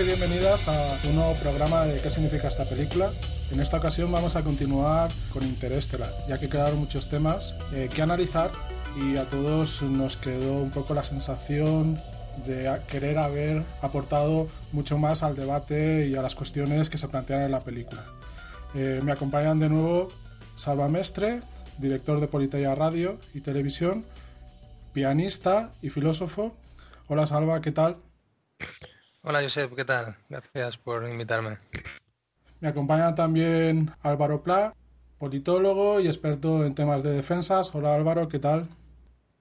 Y bienvenidas a un nuevo programa de ¿Qué significa esta película? En esta ocasión vamos a continuar con Interestelar, ya que quedaron muchos temas eh, que analizar y a todos nos quedó un poco la sensación de querer haber aportado mucho más al debate y a las cuestiones que se plantean en la película. Eh, me acompañan de nuevo Salva Mestre, director de Politeia Radio y Televisión, pianista y filósofo. Hola Salva, ¿qué tal? Hola Josep, ¿qué tal? Gracias por invitarme. Me acompaña también Álvaro Pla, politólogo y experto en temas de defensas. Hola Álvaro, ¿qué tal?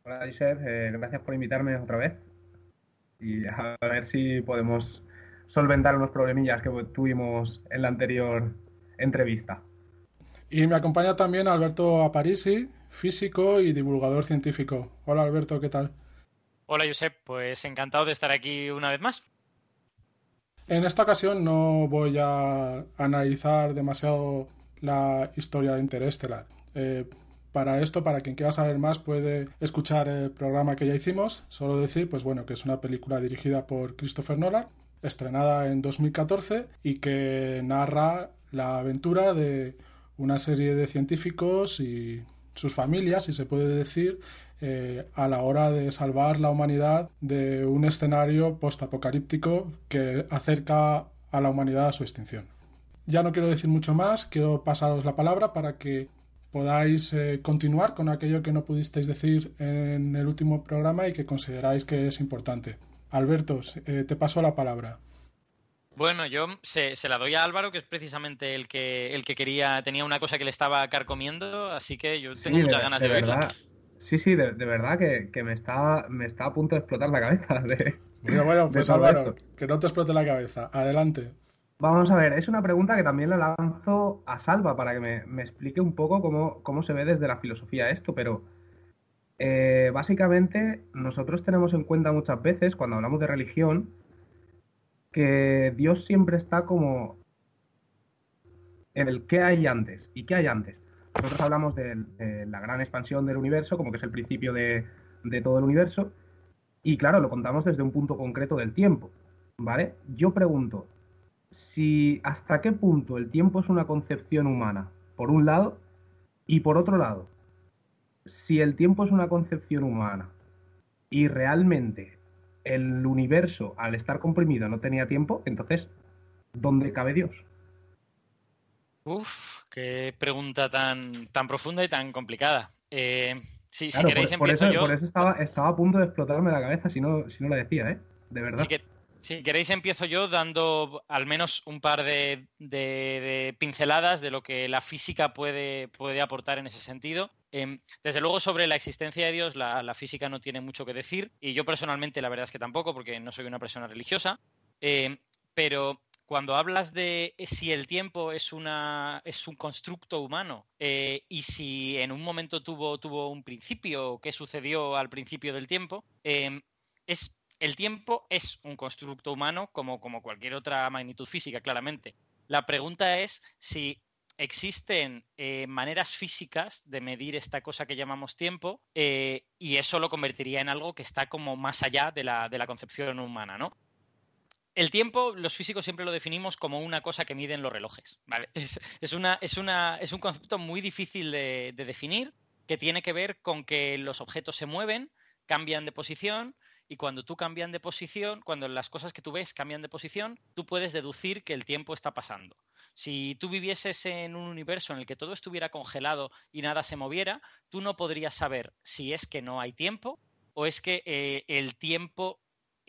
Hola Josep, eh, gracias por invitarme otra vez y a ver si podemos solventar unos problemillas que tuvimos en la anterior entrevista. Y me acompaña también Alberto Aparisi, físico y divulgador científico. Hola Alberto, ¿qué tal? Hola Josep, pues encantado de estar aquí una vez más. En esta ocasión no voy a analizar demasiado la historia de Interestelar. Eh, para esto, para quien quiera saber más, puede escuchar el programa que ya hicimos. Solo decir, pues bueno, que es una película dirigida por Christopher Nolan, estrenada en 2014 y que narra la aventura de una serie de científicos y sus familias, si se puede decir, eh, a la hora de salvar la humanidad de un escenario postapocalíptico que acerca a la humanidad a su extinción. Ya no quiero decir mucho más, quiero pasaros la palabra para que podáis eh, continuar con aquello que no pudisteis decir en el último programa y que consideráis que es importante. Alberto, eh, te paso la palabra. Bueno, yo se, la doy a Álvaro, que es precisamente el que, el que quería, tenía una cosa que le estaba carcomiendo, así que yo tengo muchas ganas de, verla. Sí, sí, de, verdad que, me, está, me está a punto de explotar la cabeza. bueno, bueno, pues Álvaro, que no te explote la cabeza. Adelante. Vamos a ver, es una pregunta que también la lanzo a Salva para que me, explique un poco cómo, se ve desde la filosofía esto, pero eh, básicamente nosotros tenemos en cuenta muchas veces cuando hablamos de religión que Dios siempre está como en el qué hay antes y qué hay antes. Nosotros hablamos de, la gran expansión del universo, como que es el principio de, de todo el universo, y claro, lo contamos desde un punto concreto del tiempo, ¿vale? Yo pregunto, si hasta qué punto el tiempo es una concepción humana, por un lado, y por otro lado, si el tiempo es una concepción humana y realmente el universo, al estar comprimido, no tenía tiempo, entonces, ¿dónde cabe Dios? Uf, qué pregunta tan, tan profunda y tan complicada. Eh, si queréis, por, empiezo eso, yo. Por eso estaba, estaba a punto de explotarme la cabeza si no, si no la decía, ¿eh? De verdad. que, si queréis empiezo yo dando al menos un par de, pinceladas de lo que la física puede, puede aportar en ese sentido. Em, desde luego sobre la existencia de Dios la, física no tiene mucho que decir y yo personalmente la verdad es que tampoco porque no soy una persona religiosa. Em, pero cuando hablas de si el tiempo es, una, es un constructo humano eh, y si en un momento tuvo, tuvo un principio, qué sucedió al principio del tiempo, em, es el tiempo es un constructo humano como, como cualquier otra magnitud física, claramente. La pregunta es si existen eh, maneras físicas de medir esta cosa que llamamos tiempo eh, y eso lo convertiría en algo que está como más allá de la, de la concepción humana, ¿no? El tiempo, los físicos siempre lo definimos como una cosa que miden los relojes. Es, un concepto muy difícil de, de definir que tiene que ver con que los objetos se mueven, cambian de posición, y cuando tú cambian de posición, cuando las cosas que tú ves cambian de posición, tú puedes deducir que el tiempo está pasando. Si tú vivieses en un universo en el que todo estuviera congelado y nada se moviera, tú no podrías saber si es que no hay tiempo o es que eh, el tiempo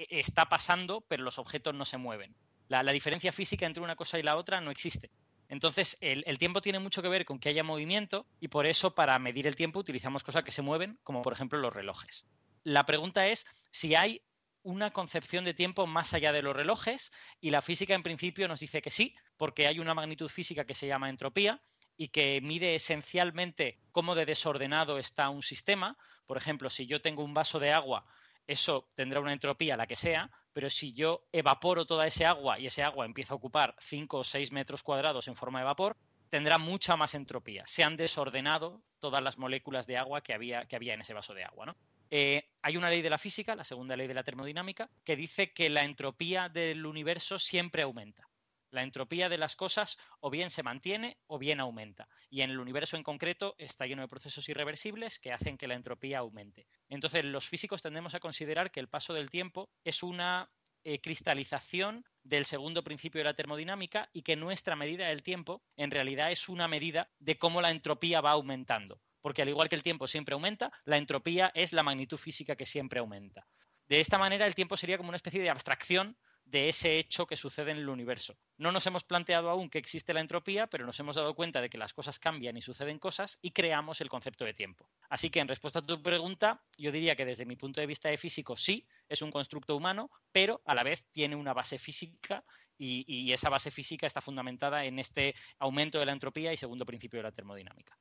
está pasando, pero los objetos no se mueven. La, diferencia física entre una cosa y la otra no existe. Entonces, el, el, tiempo tiene mucho que ver con que haya movimiento y por eso para medir el tiempo utilizamos cosas que se mueven, como por ejemplo los relojes la pregunta es si hay una concepción de tiempo más allá de los relojes y la física en principio nos dice que sí, porque hay una magnitud física que se llama entropía y que mide esencialmente cómo de desordenado está un sistema. Por ejemplo, si yo tengo un vaso de agua, eso tendrá una entropía, la que sea, pero si yo evaporo toda ese agua y ese agua empieza a ocupar 5 o 6 metros cuadrados en forma de vapor, tendrá mucha más entropía. Se han desordenado todas las moléculas de agua que había, que había en ese vaso de agua, ¿no? Eh, hay una ley de la física, la segunda ley de la termodinámica, que dice que la entropía del universo siempre aumenta. La entropía de las cosas o bien se mantiene o bien aumenta. Y en el universo en concreto está lleno de procesos irreversibles que hacen que la entropía aumente. Entonces, los físicos tendemos a considerar que el paso del tiempo es una eh, cristalización del segundo principio de la termodinámica y que nuestra medida del tiempo en realidad es una medida de cómo la entropía va aumentando. Porque al igual que el tiempo siempre aumenta, la entropía es la magnitud física que siempre aumenta. De esta manera, el tiempo sería como una especie de abstracción de ese hecho que sucede en el universo. No nos hemos planteado aún que existe la entropía, pero nos hemos dado cuenta de que las cosas cambian y suceden cosas y creamos el concepto de tiempo. Así que en respuesta a tu pregunta, yo diría que desde mi punto de vista de físico sí, es un constructo humano, pero a la vez tiene una base física y, esa base física está fundamentada en este aumento de la entropía y segundo principio de la termodinámica.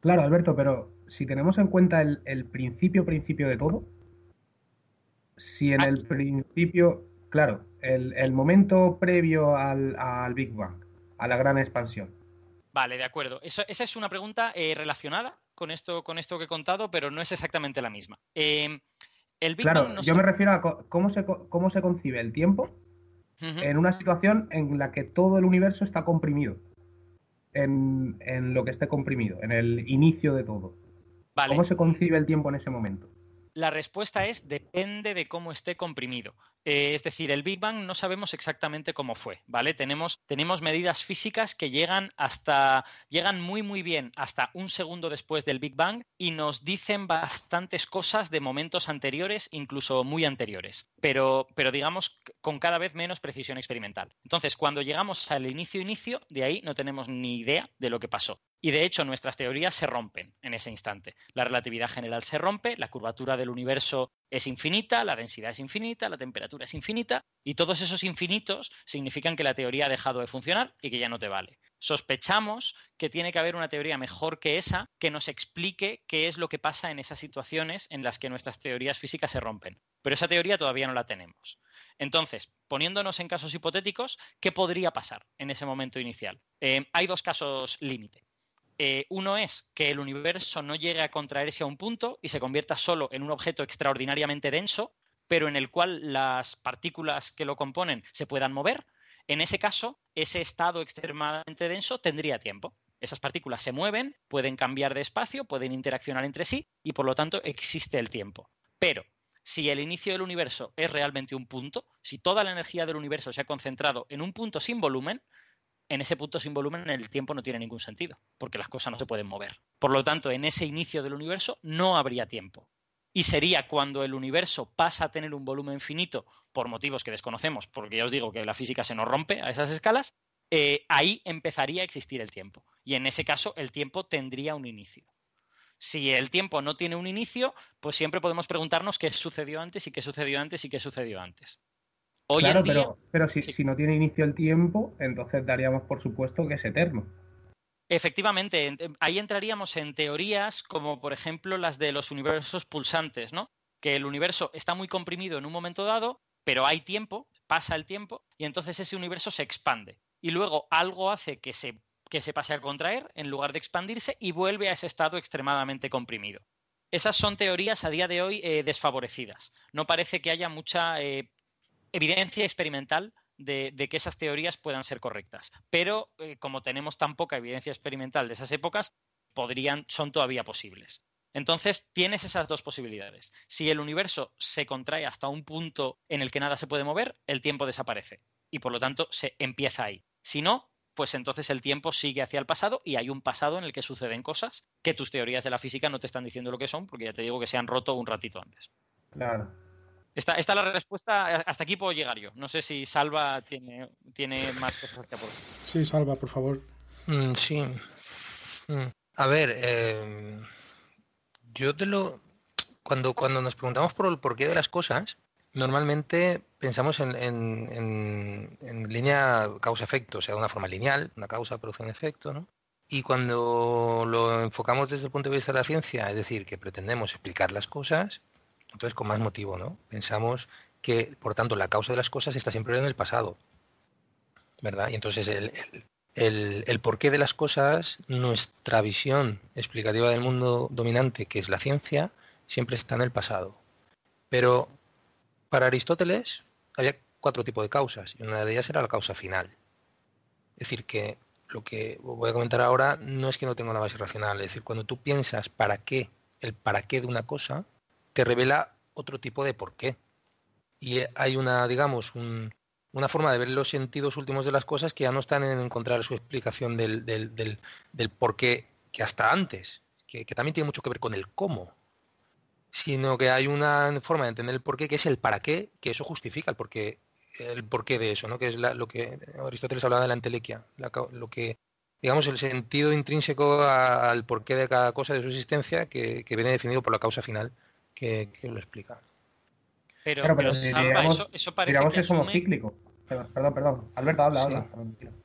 Claro, Alberto, pero si tenemos en cuenta el, el principio, principio de todo, si en el principio Claro, el, momento previo al, Big Bang, a la gran expansión. Vale, de acuerdo. esa es una pregunta eh, relacionada con esto, con esto que he contado, pero no es exactamente la misma. Em, el Big claro, Bang yo me refiero a cómo se, cómo se concibe el tiempo en una situación en la que todo el universo está comprimido. En, en, lo que esté comprimido, en el inicio de todo. Vale. ¿Cómo se concibe el tiempo en ese momento? La respuesta es depende de cómo esté comprimido. Eh, es decir, el Big Bang no sabemos exactamente cómo fue, ¿vale? Tenemos, tenemos medidas físicas que llegan hasta, llegan muy, muy bien hasta un segundo después del Big Bang y nos dicen bastantes cosas de momentos anteriores, incluso muy anteriores, pero, pero digamos con cada vez menos precisión experimental. Entonces, cuando llegamos al inicio-inicio, de ahí no tenemos ni idea de lo que pasó. Y de hecho, nuestras teorías se rompen en ese instante. La relatividad general se rompe, la curvatura del universo es infinita, la densidad es infinita, la temperatura es infinita, y todos esos infinitos significan que la teoría ha dejado de funcionar y que ya no te vale. Sospechamos que tiene que haber una teoría mejor que esa que nos explique qué es lo que pasa en esas situaciones en las que nuestras teorías físicas se rompen. Pero esa teoría todavía no la tenemos. Entonces, poniéndonos en casos hipotéticos, ¿qué podría pasar en ese momento inicial? Eh, hay dos casos límite. Eh, uno es que el universo no llegue a contraerse a un punto y se convierta solo en un objeto extraordinariamente denso, pero en el cual las partículas que lo componen se puedan mover. En ese caso, ese estado extremadamente denso tendría tiempo. Esas partículas se mueven, pueden cambiar de espacio, pueden interaccionar entre sí y por lo tanto existe el tiempo. Pero si el inicio del universo es realmente un punto, si toda la energía del universo se ha concentrado en un punto sin volumen, en ese punto sin volumen el tiempo no tiene ningún sentido, porque las cosas no se pueden mover. Por lo tanto, en ese inicio del universo no habría tiempo. Y sería cuando el universo pasa a tener un volumen finito por motivos que desconocemos, porque ya os digo que la física se nos rompe a esas escalas, eh, ahí empezaría a existir el tiempo. Y en ese caso el tiempo tendría un inicio. Si el tiempo no tiene un inicio, pues siempre podemos preguntarnos qué sucedió antes y qué sucedió antes y qué sucedió antes claro, pero, pero si, si no tiene inicio el tiempo, entonces daríamos por supuesto que es eterno. Efectivamente, ahí entraríamos en teorías como por ejemplo las de los universos pulsantes, ¿no? Que el universo está muy comprimido en un momento dado, pero hay tiempo, pasa el tiempo, y entonces ese universo se expande. Y luego algo hace que se, que se pase a contraer en lugar de expandirse y vuelve a ese estado extremadamente comprimido. Esas son teorías a día de hoy eh, desfavorecidas. No parece que haya mucha eh, evidencia experimental de, que esas teorías puedan ser correctas. Pero eh, como tenemos tan poca evidencia experimental de esas épocas, podrían, son todavía posibles. Entonces, tienes esas dos posibilidades. Si el universo se contrae hasta un punto en el que nada se puede mover, el tiempo desaparece y por lo tanto se empieza ahí. Si no, pues entonces el tiempo sigue hacia el pasado y hay un pasado en el que suceden cosas que tus teorías de la física no te están diciendo lo que son, porque ya te digo que se han roto un ratito antes. Claro. Esta, es la respuesta. Hasta aquí puedo llegar yo. No sé si Salva tiene, tiene más cosas que aportar. Sí, Salva, por favor. Mm, sí. Mm. A ver, eh, yo te lo. Cuando, cuando nos preguntamos por el porqué de las cosas, normalmente pensamos en, en, en línea causa-efecto, o sea, de una forma lineal, una causa produce un efecto, ¿no? Y cuando lo enfocamos desde el punto de vista de la ciencia, es decir, que pretendemos explicar las cosas, entonces, con más motivo, ¿no? Pensamos que, por tanto, la causa de las cosas está siempre en el pasado, ¿verdad? Y entonces el, el, el, porqué de las cosas, nuestra visión explicativa del mundo dominante, que es la ciencia, siempre está en el pasado. Pero para Aristóteles había cuatro tipos de causas y una de ellas era la causa final. Es decir, que lo que voy a comentar ahora no es que no tenga una base racional, es decir, cuando tú piensas para qué, el para qué de una cosa, te revela otro tipo de por qué. Y hay una, digamos, una forma de ver los sentidos últimos de las cosas que ya no están en encontrar su explicación del, del, por qué que hasta antes, que, también tiene mucho que ver con el cómo, sino que hay una forma de entender el por qué, que es el para qué, que eso justifica el porqué, el porqué de eso, ¿no? que es lo que Aristóteles hablaba de la entelequia, lo que, digamos, el sentido intrínseco al porqué de cada cosa de su existencia, que, viene definido por la causa final, que, lo explica. Pero, pero, eso, parece que es como cíclico. Perdón, perdón. Alberto, habla, habla.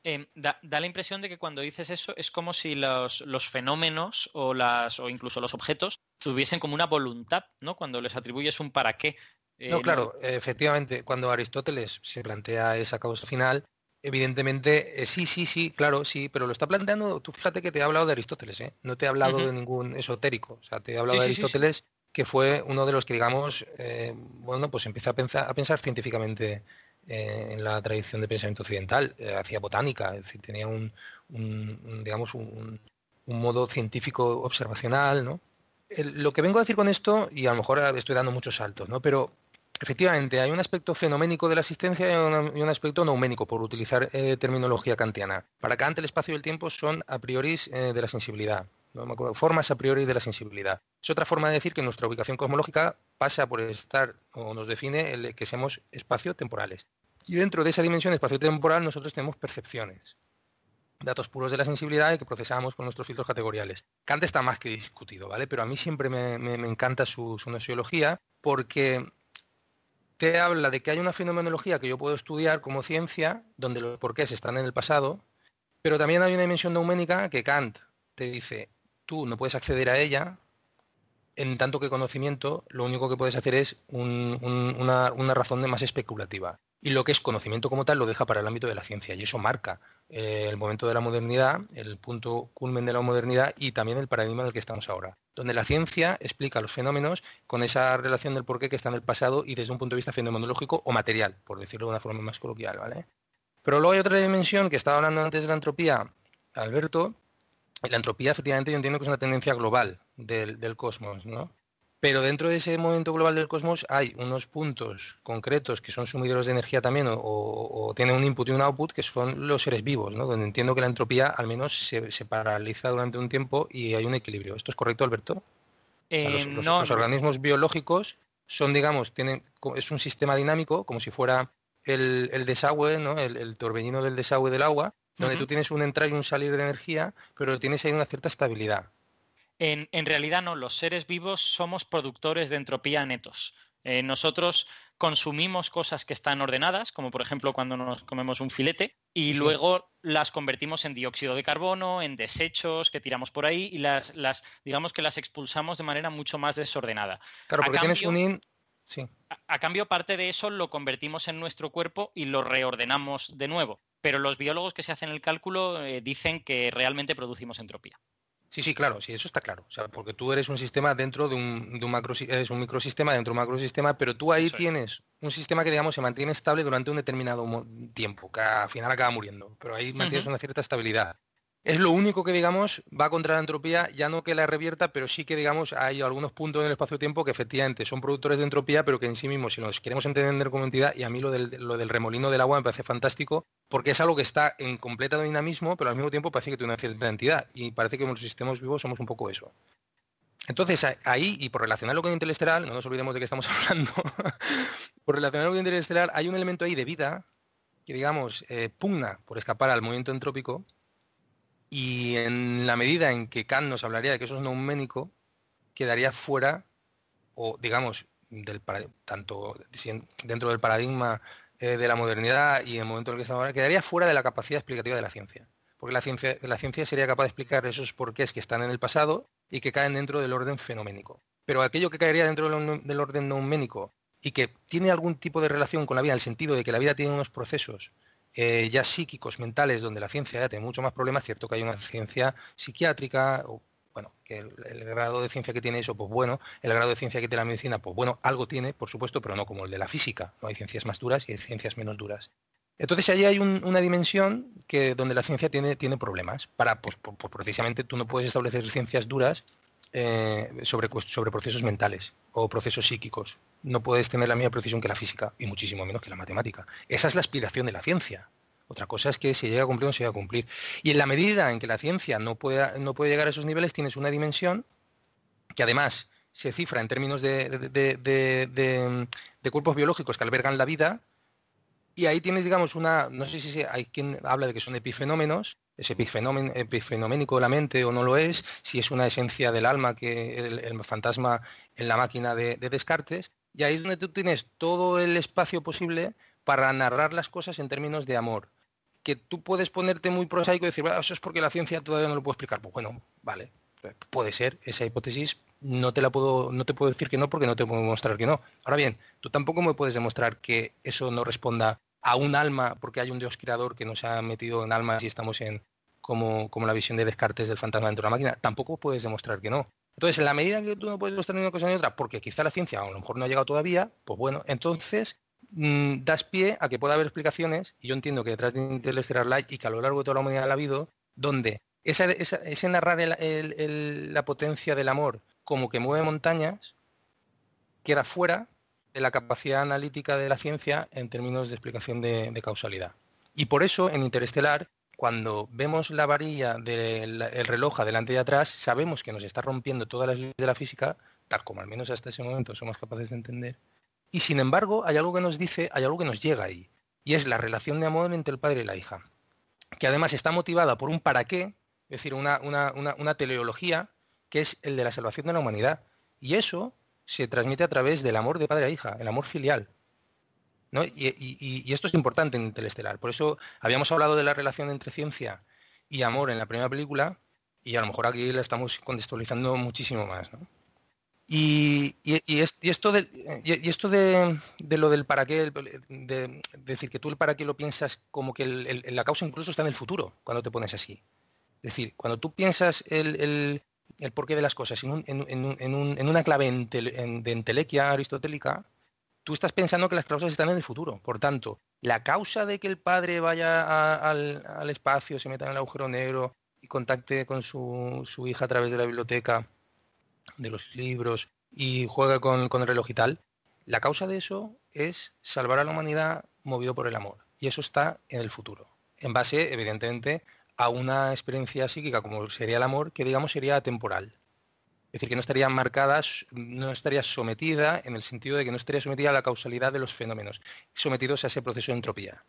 Eh, da, la impresión de que cuando dices eso es como si los, los, fenómenos o, las, o incluso los objetos tuviesen como una voluntad, ¿no? Cuando les atribuyes un para qué. Eh, no, claro, efectivamente, cuando Aristóteles se plantea esa causa final, evidentemente, eh, sí, sí, sí, claro, sí, pero lo está planteando, tú fíjate que te he hablado de Aristóteles, ¿eh? No te he hablado de ningún esotérico, o sea, te he hablado de Aristóteles que fue uno de los que, digamos, bueno, pues empezó a pensar, científicamente eh, en la tradición de pensamiento occidental, eh, hacía botánica, es decir, tenía un, digamos, un, modo científico observacional, ¿no? lo que vengo a decir con esto, y a lo mejor estoy dando muchos saltos, ¿no? Pero efectivamente hay un aspecto fenoménico de la existencia y un, aspecto neuménico, por utilizar eh, terminología kantiana. Para Kant el espacio y el tiempo son a priori de la sensibilidad, ¿no? formas a priori de la sensibilidad. Es otra forma de decir que nuestra ubicación cosmológica pasa por estar o nos define el que seamos espacio-temporales. Y dentro de esa dimensión espacio-temporal nosotros tenemos percepciones, datos puros de la sensibilidad que procesamos con nuestros filtros categoriales. Kant está más que discutido, ¿vale? Pero a mí siempre me, encanta su, su nociología porque te habla de que hay una fenomenología que yo puedo estudiar como ciencia, donde los porqués están en el pasado, pero también hay una dimensión neuménica que Kant te dice, tú no puedes acceder a ella, en tanto que conocimiento lo único que puedes hacer es una, razón de más especulativa. Y lo que es conocimiento como tal lo deja para el ámbito de la ciencia. Y eso marca eh, el momento de la modernidad, el punto culmen de la modernidad y también el paradigma en el que estamos ahora. Donde la ciencia explica los fenómenos con esa relación del porqué que está en el pasado y desde un punto de vista fenomenológico o material, por decirlo de una forma más coloquial. ¿vale? Pero luego hay otra dimensión que estaba hablando antes de la entropía, Alberto, la entropía efectivamente yo entiendo que es una tendencia global del, cosmos, ¿no? Pero dentro de ese momento global del cosmos hay unos puntos concretos que son sumideros de energía también o, tienen un input y un output que son los seres vivos, ¿no? Donde entiendo que la entropía al menos se, paraliza durante un tiempo y hay un equilibrio. ¿Esto es correcto, Alberto? Eh, los, organismos biológicos son, digamos, tienen, es un sistema dinámico como si fuera el, desagüe, ¿no? el torbellino del desagüe del agua, donde tú tienes un entrar y un salir de energía, pero tienes ahí una cierta estabilidad. En, realidad no, los seres vivos somos productores de entropía netos. Eh, nosotros consumimos cosas que están ordenadas, como por ejemplo cuando nos comemos un filete, y luego las convertimos en dióxido de carbono, en desechos que tiramos por ahí y las, las digamos que las expulsamos de manera mucho más desordenada. Claro, porque tienes un Sí. a, cambio, parte de eso lo convertimos en nuestro cuerpo y lo reordenamos de nuevo pero los biólogos que se hacen el cálculo eh, dicen que realmente producimos entropía. Sí, sí, claro, sí, eso está claro. O sea, porque tú eres un sistema dentro de un, de un macro, eres un microsistema dentro de un macrosistema, pero tú ahí tienes un sistema que, digamos, se mantiene estable durante un determinado tiempo, que al final acaba muriendo, pero ahí mantienes una cierta estabilidad. Es lo único que, digamos, va contra la entropía, ya no que la revierta, pero sí que, digamos, hay algunos puntos en el espacio-tiempo que efectivamente son productores de entropía, pero que en sí mismos, si nos queremos entender como entidad, y a mí lo del, lo del remolino del agua me parece fantástico, porque es algo que está en completo dinamismo, pero al mismo tiempo parece que tiene una cierta entidad, y parece que los sistemas vivos somos un poco eso. Entonces, ahí, y por relacionarlo con Interestelar, no nos olvidemos de que estamos hablando, por relacionarlo con Interestelar, hay un elemento ahí de vida que, digamos, eh, pugna por escapar al movimiento entrópico, y en la medida en que Kant nos hablaría de que eso es neuménico, quedaría fuera, o digamos, del, tanto dentro del paradigma eh, de la modernidad y en el momento en el que estamos ahora, quedaría fuera de la capacidad explicativa de la ciencia. Porque la ciencia, la ciencia sería capaz de explicar esos porqués que están en el pasado y que caen dentro del orden fenoménico. Pero aquello que caería dentro del orden neuménico y que tiene algún tipo de relación con la vida, en el sentido de que la vida tiene unos procesos eh, ya psíquicos, mentales, donde la ciencia ya tiene mucho más problemas, cierto que hay una ciencia psiquiátrica, bueno, que el, grado de ciencia que tiene eso, pues bueno, el grado de ciencia que tiene la medicina, pues bueno, algo tiene, por supuesto, pero no como el de la física. No hay ciencias más duras y hay ciencias menos duras. Entonces ahí hay una dimensión que donde la ciencia tiene, tiene problemas. Para, pues, precisamente tú no puedes establecer ciencias duras eh, sobre, sobre procesos mentales o procesos psíquicos. No puedes tener la misma precisión que la física y muchísimo menos que la matemática. Esa es la aspiración de la ciencia. Otra cosa es que se llega a cumplir o no se llega a cumplir. Y en la medida en que la ciencia no puede, no puede llegar a esos niveles, tienes una dimensión que además se cifra en términos de, de cuerpos biológicos que albergan la vida, y ahí tienes, digamos, una, no sé si hay quien habla de que son epifenómenos, es epifenoménico de la mente o no lo es, si es una esencia del alma que el, fantasma en la máquina de, Descartes, y ahí es donde tú tienes todo el espacio posible para narrar las cosas en términos de amor. Que tú puedes ponerte muy prosaico y decir, eso es porque la ciencia todavía no lo puede explicar. Pues bueno, vale, puede ser esa hipótesis, no te la puedo, no te puedo decir que no porque no te puedo demostrar que no. Ahora bien, tú tampoco me puedes demostrar que eso no responda a un alma, porque hay un Dios creador que nos ha metido en almas y estamos en como, como la visión de Descartes del fantasma dentro de la máquina, tampoco puedes demostrar que no. Entonces, en la medida que tú no puedes demostrar una cosa ni otra, porque quizá la ciencia a lo mejor no ha llegado todavía, pues bueno, entonces mm, das pie a que pueda haber explicaciones, y yo entiendo que detrás de Interstellar Light y que a lo largo de toda la humanidad ha habido, donde ese narrar la potencia del amor como que mueve montañas queda fuera de la capacidad analítica de la ciencia en términos de explicación de, causalidad. Y por eso en Interestelar, cuando vemos la varilla del reloj adelante y atrás, sabemos que nos está rompiendo todas las leyes de la física, tal como al menos hasta ese momento somos capaces de entender. Y sin embargo, hay algo que nos dice, hay algo que nos llega ahí, y es la relación de amor entre el padre y la hija, que además está motivada por un para qué, es decir, una, una teleología, que es el de la salvación de la humanidad. Y eso se transmite a través del amor de padre a hija, el amor filial. Y, esto es importante en Interestelar. Por eso habíamos hablado de la relación entre ciencia y amor en la primera película y a lo mejor aquí la estamos contextualizando muchísimo más. Y, esto, de, lo del para qué, de, decir que tú el para qué lo piensas como que la causa incluso está en el futuro, cuando te pones así. Es decir, cuando tú piensas el, el porqué de las cosas en, una clave de entelequia aristotélica, tú estás pensando que las causas están en el futuro. Por tanto, la causa de que el padre vaya al, espacio, se meta en el agujero negro y contacte con su, hija a través de la biblioteca, de los libros y juegue con, con el reloj y tal, la causa de eso es salvar a la humanidad movido por el amor. Y eso está en el futuro. En base, evidentemente, a una experiencia psíquica como sería el amor, que digamos sería temporal. Es decir, que no estaría marcada, no estaría sometida en el sentido de que no estaría sometida a la causalidad de los fenómenos, sometidos a ese proceso de entropía.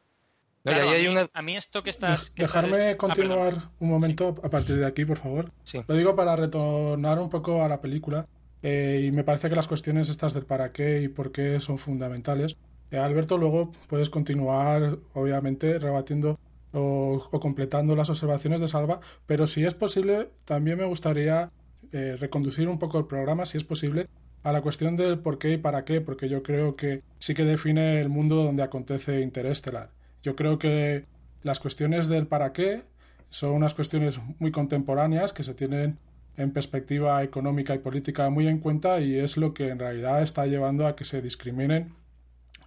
a, mí, esto que estás... Dejarme ah, continuar un momento a partir de aquí, por favor. Lo digo para retornar un poco a la película. Eh, y me parece que las cuestiones estas del para qué y por qué son fundamentales. Eh, Alberto, luego puedes continuar, obviamente, rebatiendo o, completando las observaciones de Salva, pero si es posible, también me gustaría eh, reconducir un poco el programa, si es posible, a la cuestión del por qué y para qué, porque yo creo que sí que define el mundo donde acontece Interestelar. Yo creo que las cuestiones del para qué son unas cuestiones muy contemporáneas que se tienen en perspectiva económica y política muy en cuenta y es lo que en realidad está llevando a que se discriminen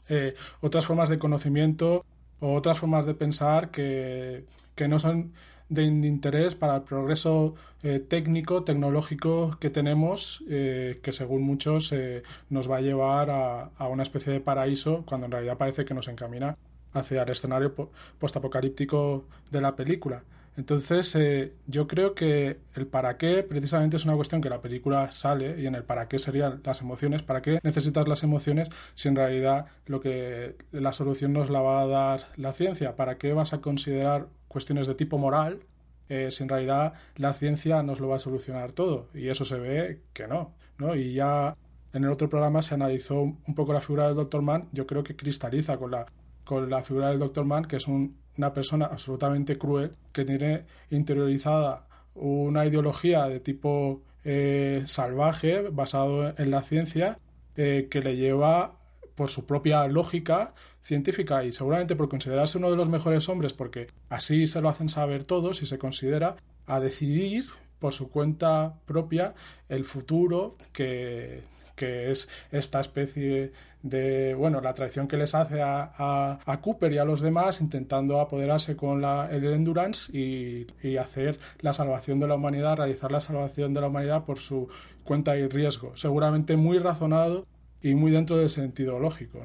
eh, otras formas de conocimiento o otras formas de pensar que, no son de interés para el progreso eh, técnico, tecnológico que tenemos, eh, que según muchos eh, nos va a llevar a, a, una especie de paraíso, cuando en realidad parece que nos encamina hacia el escenario postapocalíptico de la película. Entonces, eh, yo creo que el para qué precisamente es una cuestión que la película sale y en el para qué serían las emociones, para qué necesitas las emociones si en realidad lo que la solución nos la va a dar la ciencia, para qué vas a considerar cuestiones de tipo moral eh, si en realidad la ciencia nos lo va a solucionar todo y eso se ve que no, ¿no? Y ya en el otro programa se analizó un poco la figura del Dr. Mann, yo creo que cristaliza con la, con la figura del Dr. Mann, que es un una persona absolutamente cruel que tiene interiorizada una ideología de tipo eh, salvaje basado en la ciencia eh, que le lleva por su propia lógica científica y seguramente por considerarse uno de los mejores hombres porque así se lo hacen saber todos y se considera a decidir por su cuenta propia el futuro que, es esta especie de, bueno, la traición que les hace a, Cooper y a los demás intentando apoderarse con la, el Endurance y, y, hacer la salvación de la humanidad, realizar la salvación de la humanidad por su cuenta y riesgo. Seguramente muy razonado y muy dentro del sentido lógico.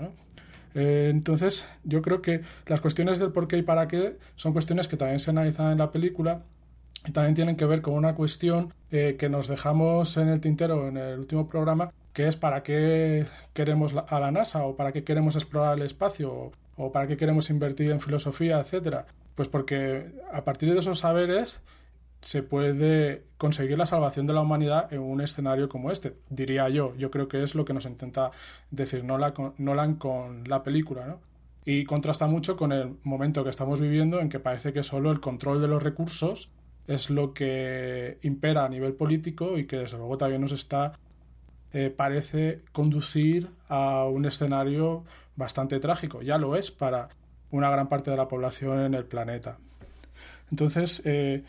Eh, entonces, yo creo que las cuestiones del por qué y para qué son cuestiones que también se analizan en la película y también tienen que ver con una cuestión eh, que nos dejamos en el tintero en el último programa, que es para qué queremos a la NASA o para qué queremos explorar el espacio o, para qué queremos invertir en filosofía, etcétera. Pues porque a partir de esos saberes se puede conseguir la salvación de la humanidad en un escenario como este, diría yo. Yo creo que es lo que nos intenta decir Nolan con la película, ¿no? Y contrasta mucho con el momento que estamos viviendo en que parece que solo el control de los recursos es lo que impera a nivel político y que desde luego también nos está eh, parece conducir a un escenario bastante trágico. Ya lo es para una gran parte de la población en el planeta. Entonces, eh,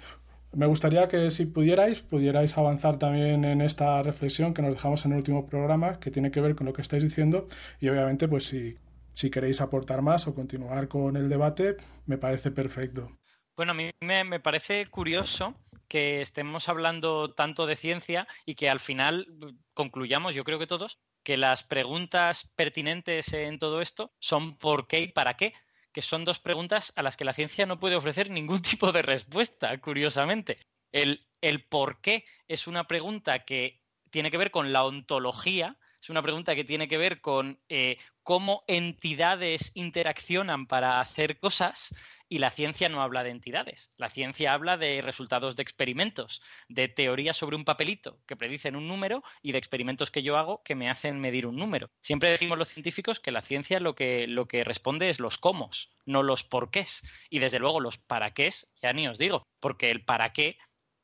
me gustaría que si pudierais, pudierais avanzar también en esta reflexión que nos dejamos en el último programa, que tiene que ver con lo que estáis diciendo, y obviamente, pues si, si queréis aportar más o continuar con el debate, me parece perfecto. Bueno, a mí me, parece curioso que estemos hablando tanto de ciencia y que al final concluyamos, yo creo que todos, que las preguntas pertinentes en todo esto son por qué y para qué que son dos preguntas a las que la ciencia no puede ofrecer ningún tipo de respuesta, curiosamente. El, el por qué es una pregunta que tiene que ver con la ontología, es una pregunta que tiene que ver con eh, cómo entidades interaccionan para hacer cosas y la ciencia no habla de entidades. La ciencia habla de resultados de experimentos, de teorías sobre un papelito que predicen un número y de experimentos que yo hago que me hacen medir un número. Siempre decimos los científicos que la ciencia lo que, lo que responde es los cómo, no los porqués. Y desde luego los para qué, ya ni os digo, porque el para qué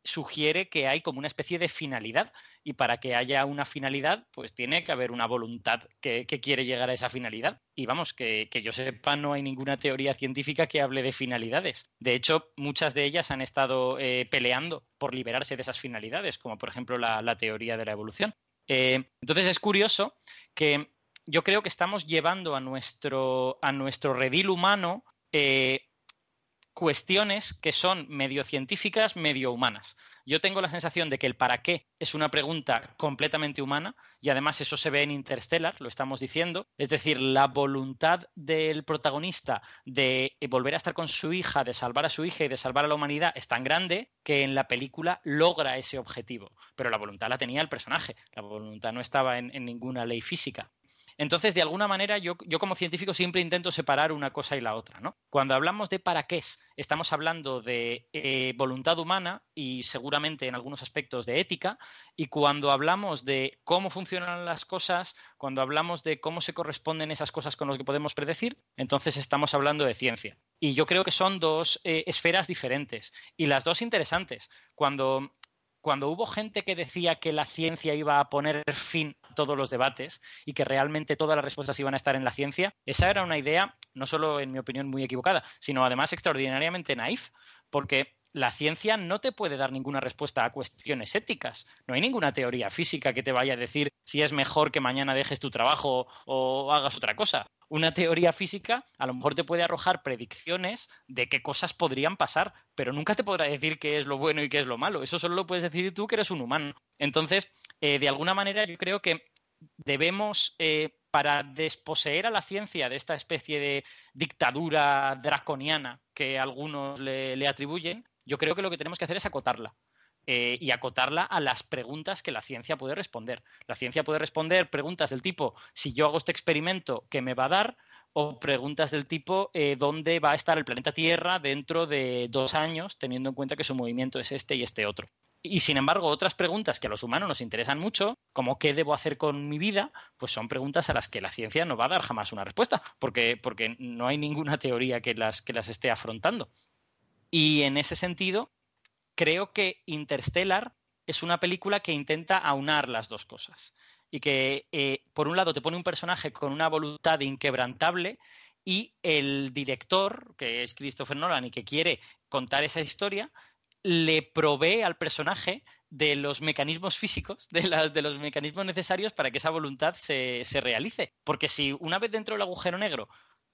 sugiere que hay como una especie de finalidad y para que haya una finalidad, pues tiene que haber una voluntad que, quiere llegar a esa finalidad. Y vamos, que, yo sepa, no hay ninguna teoría científica que hable de finalidades. De hecho, muchas de ellas han estado eh, peleando por liberarse de esas finalidades, como por ejemplo la, teoría de la evolución. Eh, entonces es curioso que yo creo que estamos llevando a nuestro, a nuestro redil humano eh, cuestiones que son medio científicas, medio humanas. Yo tengo la sensación de que el para qué es una pregunta completamente humana y además eso se ve en Interstellar, lo estamos diciendo, es decir, la voluntad del protagonista de volver a estar con su hija, de salvar a su hija y de salvar a la humanidad es tan grande que en la película logra ese objetivo, pero la voluntad la tenía el personaje, la voluntad no estaba en, en ninguna ley física. Entonces, de alguna manera, yo, como científico siempre intento separar una cosa y la otra. ¿no? Cuando hablamos de para qué estamos hablando de eh, voluntad humana y seguramente en algunos aspectos de ética. Y cuando hablamos de cómo funcionan las cosas, cuando hablamos de cómo se corresponden esas cosas con lo que podemos predecir, entonces estamos hablando de ciencia. Y yo creo que son dos eh, esferas diferentes y las dos interesantes. Cuando cuando hubo gente que decía que la ciencia iba a poner fin todos los debates y que realmente todas las respuestas iban a estar en la ciencia, esa era una idea, no solo en mi opinión muy equivocada, sino además extraordinariamente naif, porque la ciencia no te puede dar ninguna respuesta a cuestiones éticas. No hay ninguna teoría física que te vaya a decir si es mejor que mañana dejes tu trabajo o hagas otra cosa. Una teoría física a lo mejor te puede arrojar predicciones de qué cosas podrían pasar, pero nunca te podrá decir qué es lo bueno y qué es lo malo. Eso solo lo puedes decidir tú que eres un humano. Entonces, eh, de alguna manera yo creo que debemos, eh, para desposeer a la ciencia de esta especie de dictadura draconiana que algunos le atribuyen, yo creo que lo que tenemos que hacer es acotarla. Eh, y acotarla a las preguntas que la ciencia puede responder. La ciencia puede responder preguntas del tipo, si yo hago este experimento, ¿qué me va a dar? O preguntas del tipo, eh, ¿dónde va a estar el planeta Tierra dentro de dos años, teniendo en cuenta que su movimiento es este y este otro? Y sin embargo, otras preguntas que a los humanos nos interesan mucho, como qué debo hacer con mi vida, pues son preguntas a las que la ciencia no va a dar jamás una respuesta, porque, porque no hay ninguna teoría que las, que las esté afrontando. Y en ese sentido, creo que Interstellar es una película que intenta aunar las dos cosas. Y que, eh, por un lado, te pone un personaje con una voluntad inquebrantable y el director, que es Christopher Nolan y que quiere contar esa historia, le provee al personaje de los mecanismos físicos, de, las, de los mecanismos necesarios para que esa voluntad se, se realice. Porque si una vez dentro del agujero negro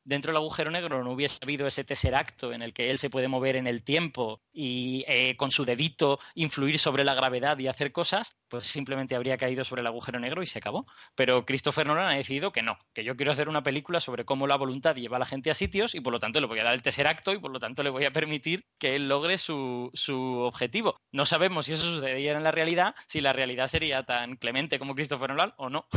dentro del agujero negro no hubiese habido ese acto en el que él se puede mover en el tiempo y eh, con su dedito influir sobre la gravedad y hacer cosas, pues simplemente habría caído sobre el agujero negro y se acabó. Pero Christopher Nolan ha decidido que no, que yo quiero hacer una película sobre cómo la voluntad lleva a la gente a sitios y por lo tanto le voy a dar el acto y por lo tanto le voy a permitir que él logre su, su objetivo. No sabemos si eso sucedería en la realidad, si la realidad sería tan clemente como Christopher Nolan o no.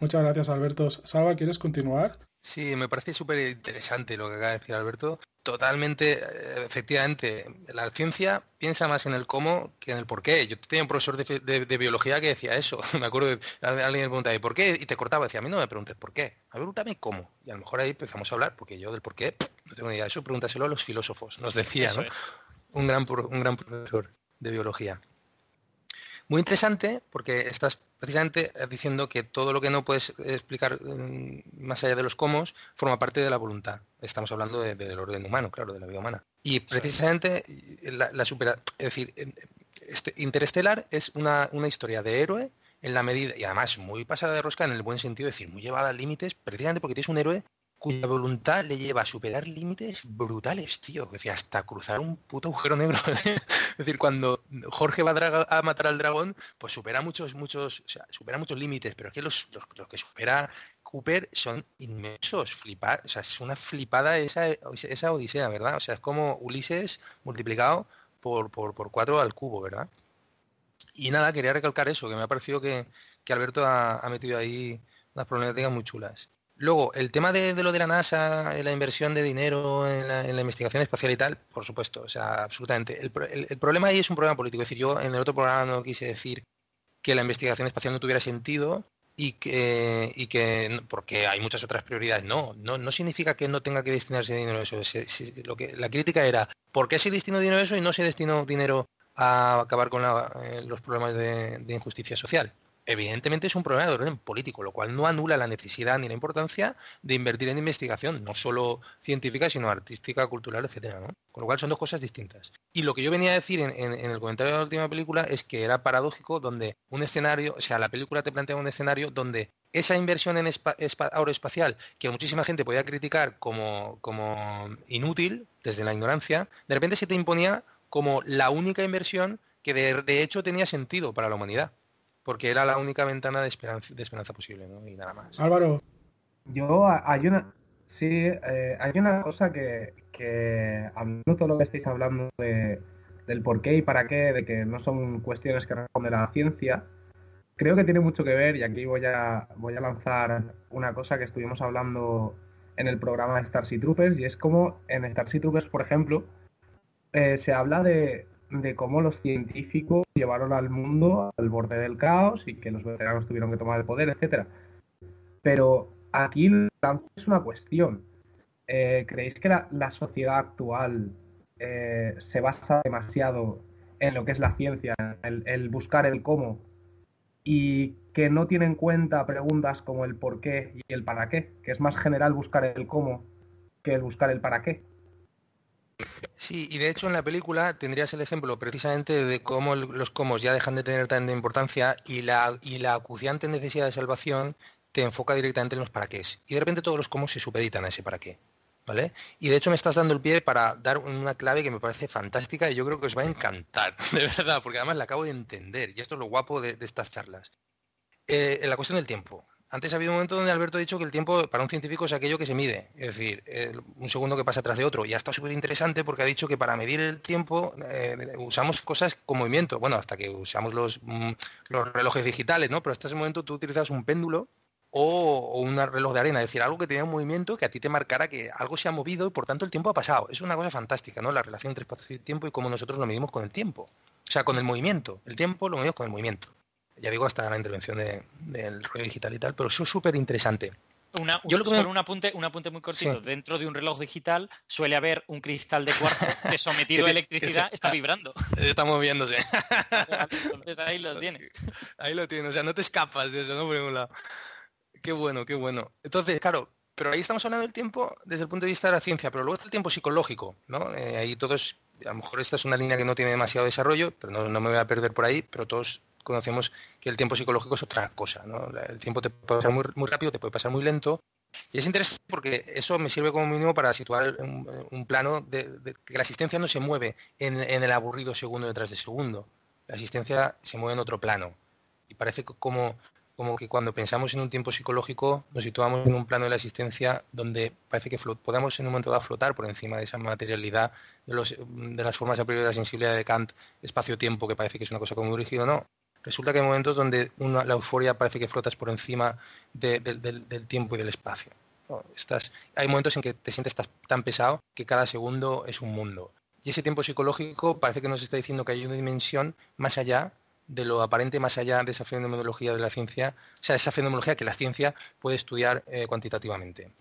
Muchas gracias, Alberto. Salva, ¿quieres continuar? Sí, me parece súper interesante lo que acaba de decir Alberto. Totalmente, eh, efectivamente, la ciencia piensa más en el cómo que en el por qué. Yo tenía un profesor de, biología que decía eso. Me acuerdo de alguien me preguntaba, ¿y por qué? Y te cortaba, decía, a mí no me preguntes por qué. A ver, pregúntame cómo. Y a lo mejor ahí empezamos a hablar, porque yo del por qué no tengo ni idea. Eso pregúntaselo a los filósofos, nos decía, ¿no? Un gran, un gran profesor de biología. Muy interesante porque estás precisamente diciendo que todo lo que no puedes explicar mm, más allá de los cómo forma parte de la voluntad. Estamos hablando del orden humano, claro, de la vida humana. Y precisamente la, supera, es decir, este Interestelar es una, una historia de héroe en la medida, y además muy pasada de rosca en el buen sentido, es decir, muy llevada a límites, precisamente porque tienes un héroe cuya voluntad le lleva a superar límites brutales, tío. Es decir, hasta cruzar un puto agujero negro. es decir, cuando Jorge va a, matar al dragón, pues supera muchos, muchos, o sea, supera muchos límites, pero es que los, los, que supera Cooper son inmensos, flipar, o sea, es una flipada esa, esa odisea, ¿verdad? O sea, es como Ulises multiplicado por, por, por cuatro al cubo, ¿verdad? Y nada, quería recalcar eso, que me ha parecido que, que Alberto ha, ha metido ahí unas problemáticas muy chulas. Luego, el tema de, lo de la NASA, la inversión de dinero en la, investigación espacial y tal, por supuesto, o sea, absolutamente. El, problema ahí es un problema político. Es decir, yo en el otro programa no quise decir que la investigación espacial no tuviera sentido y que, y que porque hay muchas otras prioridades. No, no, no significa que no tenga que destinarse dinero a eso. lo que, la crítica era, ¿por qué se destinó dinero a eso y no se destinó dinero a acabar con eh, los problemas de injusticia social? Evidentemente es un problema de orden político, lo cual no anula la necesidad ni la importancia de invertir en investigación, no solo científica, sino artística, cultural, etcétera, ¿no? Con lo cual son dos cosas distintas. Y lo que yo venía a decir en, el comentario de la última película es que era paradójico donde un escenario, o sea, la película te plantea un escenario donde esa inversión en aeroespacial, que muchísima gente podía criticar como, como inútil desde la ignorancia, de repente se te imponía como la única inversión que de hecho tenía sentido para la humanidad porque era la única ventana de esperanza, de esperanza posible, ¿no? Y nada más. Álvaro. Yo, hay una, sí, eh, hay una cosa que, que, hablando todo lo que estáis hablando de, del por qué y para qué, de que no son cuestiones que responde la ciencia, creo que tiene mucho que ver, y aquí voy a, voy a lanzar una cosa que estuvimos hablando en el programa de Starship Troopers, y es como en Starship Troopers, por ejemplo, eh, se habla de, de cómo los científicos llevaron al mundo al borde del caos y que los veteranos tuvieron que tomar el poder, etcétera. Pero aquí es una cuestión. Eh, ¿Creéis que la, sociedad actual eh, se basa demasiado en lo que es la ciencia, el, el, buscar el cómo, y que no tiene en cuenta preguntas como el por qué y el para qué? Que es más general buscar el cómo que el buscar el para qué. Sí, y de hecho en la película tendrías el ejemplo precisamente de cómo los comos ya dejan de tener tanta importancia y la, y la acuciante necesidad de salvación te enfoca directamente en los para qué. Y de repente todos los comos se supeditan a ese para qué. ¿Vale? Y de hecho me estás dando el pie para dar una clave que me parece fantástica y yo creo que os va a encantar, de verdad, porque además la acabo de entender y esto es lo guapo de, estas charlas. Eh, la cuestión del tiempo. Antes ha habido un momento donde Alberto ha dicho que el tiempo para un científico es aquello que se mide, es decir, un segundo que pasa tras de otro. Y ha estado súper interesante porque ha dicho que para medir el tiempo eh, usamos cosas con movimiento. Bueno, hasta que usamos los, mm, los relojes digitales, ¿no? Pero hasta ese momento tú utilizas un péndulo o, un reloj de arena, es decir, algo que tenga un movimiento que a ti te marcara que algo se ha movido y por tanto el tiempo ha pasado. Es una cosa fantástica, ¿no? La relación entre espacio y tiempo y cómo nosotros lo medimos con el tiempo. O sea, con el movimiento. El tiempo lo medimos con el movimiento ya digo, hasta la intervención del rollo digital y tal, pero eso es súper interesante. Una, Yo solo un, apunte, un apunte muy cortito. Dentro de un reloj digital suele haber un cristal de cuarzo que sometido a electricidad está vibrando. Está moviéndose. Entonces ahí lo tienes. Ahí lo tienes, o sea, no te escapas de eso, ¿no? Por un lado. Qué bueno, qué bueno. Entonces, claro, pero ahí estamos hablando del tiempo desde el punto de vista de la ciencia, pero luego está el tiempo psicológico, ¿no? Eh, ahí todos, a lo mejor esta es una línea que no tiene demasiado desarrollo, pero no, no, me voy a perder por ahí, pero todos conocemos que el tiempo psicológico es otra cosa. El tiempo te puede pasar muy, rápido, te puede pasar muy lento, y es interesante porque eso me sirve como mínimo para situar un, plano de, que la asistencia no se mueve en, el aburrido segundo detrás de segundo. La asistencia se mueve en otro plano. Y parece como, como que cuando pensamos en un tiempo psicológico nos situamos en un plano de la asistencia donde parece que podamos en un momento dado flotar por encima de esa materialidad de, los, de las formas a priori de la sensibilidad de Kant, espacio-tiempo, que parece que es una cosa como muy rígido. No, Resulta que hay momentos donde la euforia parece que flotas por encima del tiempo y del espacio. hay momentos en que te sientes tan pesado que cada segundo es un mundo. Y ese tiempo psicológico parece que nos está diciendo que hay una dimensión más allá de lo aparente, más allá de esa fenomenología de la ciencia, o sea, esa fenomenología que la ciencia puede estudiar eh, cuantitativamente.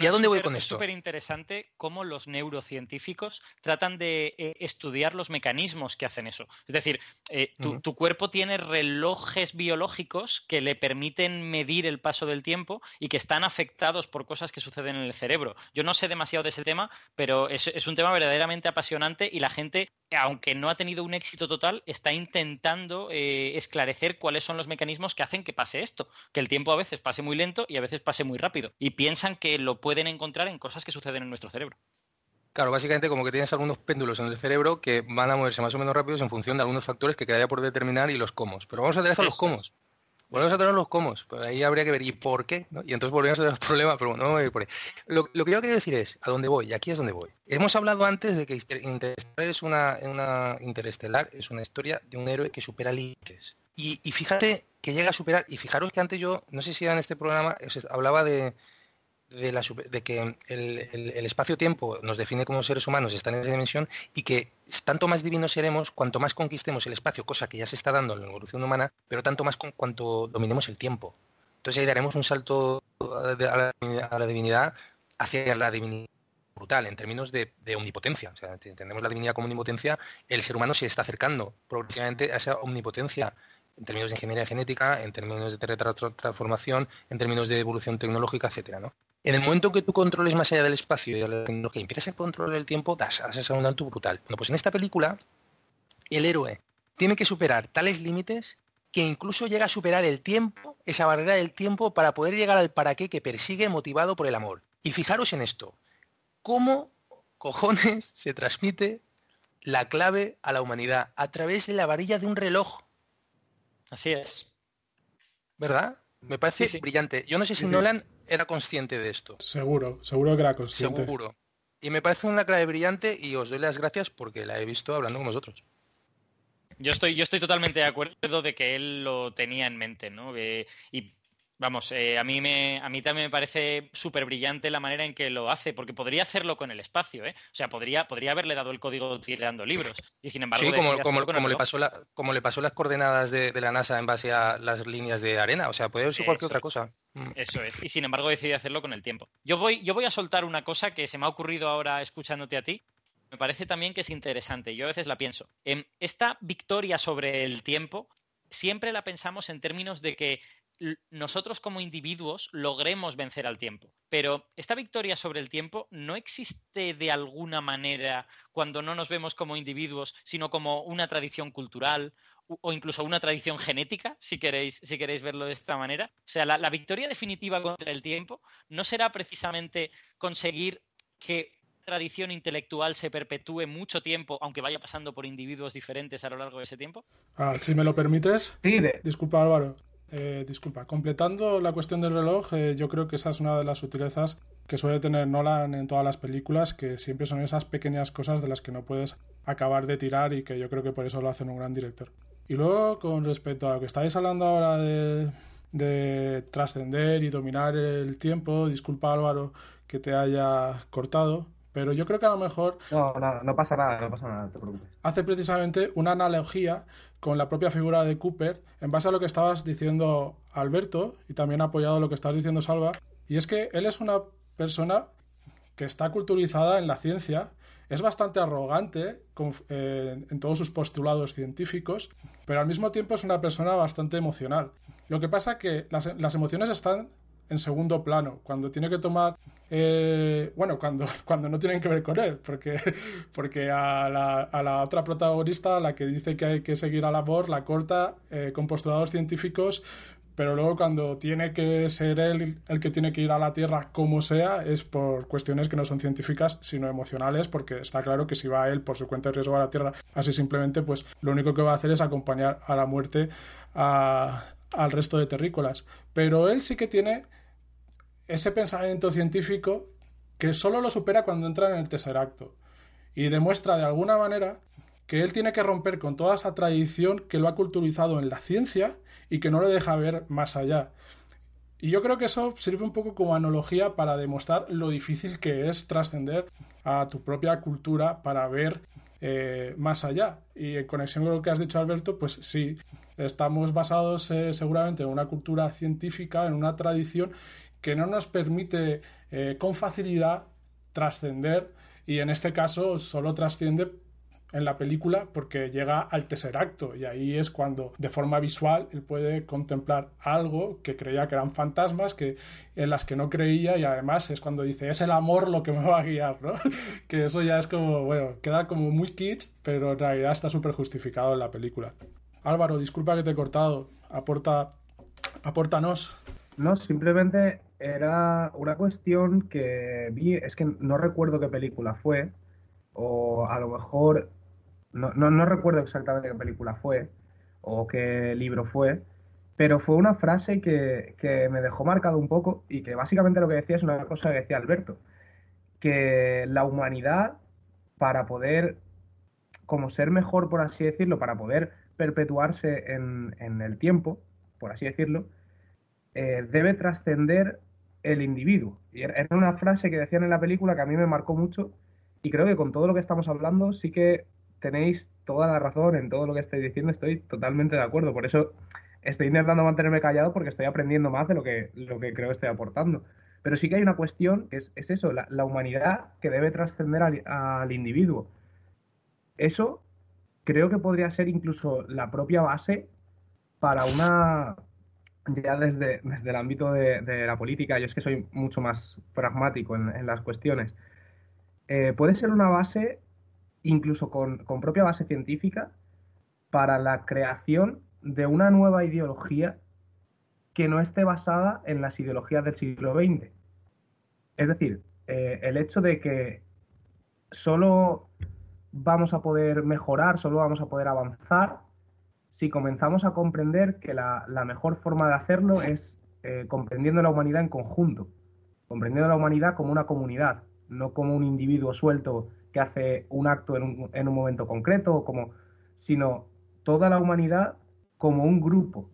¿Y a dónde voy con esto? Es súper interesante cómo los neurocientíficos tratan de eh, estudiar los mecanismos que hacen eso. Es decir, eh, tu, cuerpo tiene relojes biológicos que le permiten medir el paso del tiempo y que están afectados por cosas que suceden en el cerebro. Yo no sé demasiado de ese tema, pero es un tema verdaderamente apasionante y la gente aunque no ha tenido un éxito total, está intentando eh, esclarecer cuáles son los mecanismos que hacen que pase esto, que el tiempo a veces pase muy lento y a veces pase muy rápido. Y piensan que lo pueden encontrar en cosas que suceden en nuestro cerebro. Claro, básicamente como que tienes algunos péndulos en el cerebro que van a moverse más o menos rápidos en función de algunos factores que quedaría por determinar y los comos. Pero vamos a tener los comos. Volvemos a tener los comos, pues ahí habría que ver, ¿y por qué? Y entonces volvemos a tener los problemas, pero no voy por ahí. Lo, que yo quiero decir es, ¿a dónde voy? Y aquí es donde voy. Hemos hablado antes de que Interestelar es una, una, Interestelar es una historia de un héroe que supera límites. Y, y, fíjate que llega a superar, y fijaros que antes yo, no sé si era en este programa, hablaba de, de, que el, espacio-tiempo nos define como seres humanos, está en esa dimensión, y que tanto más divinos seremos cuanto más conquistemos el espacio, cosa que ya se está dando en la evolución humana, pero tanto más con cuanto dominemos el tiempo. Entonces ahí daremos un salto a la, divinidad hacia la divinidad brutal en términos de, omnipotencia. O sea, entendemos la divinidad como omnipotencia, el ser humano se está acercando progresivamente a esa omnipotencia en términos de ingeniería genética, en términos de transformación, en términos de evolución tecnológica, etcétera, ¿no? En el momento que tú controles más allá del espacio y de la tecnología, empiezas a controlar el tiempo, das, haces un alto brutal. Bueno, pues en esta película, el héroe tiene que superar tales límites que incluso llega a superar el tiempo, esa barrera del tiempo, para poder llegar al para qué que persigue motivado por el amor. Y fijaros en esto, ¿cómo cojones se transmite la clave a la humanidad? A través de la varilla de un reloj. Así es. ¿Verdad? Me parece brillante. Yo no sé si Nolan era consciente de esto. Seguro, seguro que era consciente. Seguro. Y me parece una clave brillante y os doy las gracias porque la he visto hablando con vosotros. Yo estoy, yo estoy totalmente de acuerdo de que él lo tenía en mente, ¿no? y Vamos, eh, a, mí me, a mí también me parece súper brillante la manera en que lo hace, porque podría hacerlo con el espacio, ¿eh? O sea, podría, podría haberle dado el código tirando libros. Y sin embargo, sí, como, como, le pasó la, como le pasó las coordenadas de, la NASA en base a las líneas de arena. O sea, puede ser cualquier otra cosa. Mm. Eso es. Y sin embargo, decidí hacerlo con el tiempo. Yo voy, yo voy a soltar una cosa que se me ha ocurrido ahora escuchándote a ti. Me parece también que es interesante. Yo a veces la pienso. En esta victoria sobre el tiempo siempre la pensamos en términos de que nosotros como individuos logremos vencer al tiempo. Pero esta victoria sobre el tiempo no existe de alguna manera cuando no nos vemos como individuos, sino como una tradición cultural o incluso una tradición genética, si queréis, si queréis verlo de esta manera. O sea, la, la victoria definitiva contra el tiempo no será precisamente conseguir que tradición intelectual se perpetúe mucho tiempo, aunque vaya pasando por individuos diferentes a lo largo de ese tiempo? Ah, si me lo permites. Disculpa, Álvaro. Eh, disculpa, completando la cuestión del reloj, eh, yo creo que esa es una de las sutilezas que suele tener Nolan en todas las películas, que siempre son esas pequeñas cosas de las que no puedes acabar de tirar y que yo creo que por eso lo hacen un gran director. Y luego, con respecto a lo que estáis hablando ahora de, de trascender y dominar el tiempo, disculpa Álvaro que te haya cortado, pero yo creo que a lo mejor... No, no, no pasa nada, no pasa nada, te preocupes. Hace precisamente una analogía con la propia figura de Cooper en base a lo que estabas diciendo Alberto y también apoyado lo que estás diciendo Salva. Y es que él es una persona que está culturizada en la ciencia, es bastante arrogante eh, en todos sus postulados científicos, pero al mismo tiempo es una persona bastante emocional. Lo que pasa que las, las emociones están en segundo plano, cuando tiene que tomar, eh, bueno, cuando, cuando no tienen que ver con él, porque, porque a, la, a la otra protagonista, la que dice que hay que seguir a labor, la corta eh, con postulados científicos, pero luego cuando tiene que ser él el que tiene que ir a la Tierra como sea, es por cuestiones que no son científicas, sino emocionales, porque está claro que si va él por su cuenta de riesgo a la Tierra, así simplemente, pues lo único que va a hacer es acompañar a la muerte al resto de terrícolas. Pero él sí que tiene ese pensamiento científico que solo lo supera cuando entra en el tercer acto y demuestra de alguna manera que él tiene que romper con toda esa tradición que lo ha culturizado en la ciencia y que no le deja ver más allá. Y yo creo que eso sirve un poco como analogía para demostrar lo difícil que es trascender a tu propia cultura para ver eh, más allá. Y en conexión con lo que has dicho, Alberto, pues sí, estamos basados eh, seguramente en una cultura científica, en una tradición que no nos permite eh, con facilidad trascender y en este caso solo trasciende en la película porque llega al tercer acto y ahí es cuando de forma visual él puede contemplar algo que creía que eran fantasmas que en las que no creía y además es cuando dice es el amor lo que me va a guiar ¿no? que eso ya es como bueno queda como muy kitsch pero en realidad está súper justificado en la película. Álvaro disculpa que te he cortado. Aporta apórtanos no simplemente era una cuestión que vi, es que no recuerdo qué película fue, o a lo mejor, no, no, recuerdo exactamente qué película fue, o qué libro fue, pero fue una frase que, que, me dejó marcado un poco y que básicamente lo que decía es una cosa que decía Alberto, que la humanidad, para poder, como ser mejor, por así decirlo, para poder perpetuarse en, en el tiempo, por así decirlo, eh, debe trascender el individuo. Y era una frase que decían en la película que a mí me marcó mucho y creo que con todo lo que estamos hablando sí que tenéis toda la razón en todo lo que estáis diciendo, estoy totalmente de acuerdo. Por eso estoy intentando mantenerme callado porque estoy aprendiendo más de lo que, lo que creo estoy aportando. Pero sí que hay una cuestión que es, eso, la, humanidad que debe trascender al, al individuo. Eso creo que podría ser incluso la propia base para una, ya desde, desde el ámbito de, la política, yo es que soy mucho más pragmático en, las cuestiones, eh, puede ser una base, incluso con, propia base científica, para la creación de una nueva ideología que no esté basada en las ideologías del siglo XX. Es decir, eh, el hecho de que solo vamos a poder mejorar, solo vamos a poder avanzar si comenzamos a comprender que la, mejor forma de hacerlo es eh, comprendiendo la humanidad en conjunto, comprendiendo la humanidad como una comunidad, no como un individuo suelto que hace un acto en un, en un momento concreto, como, sino toda la humanidad como un grupo.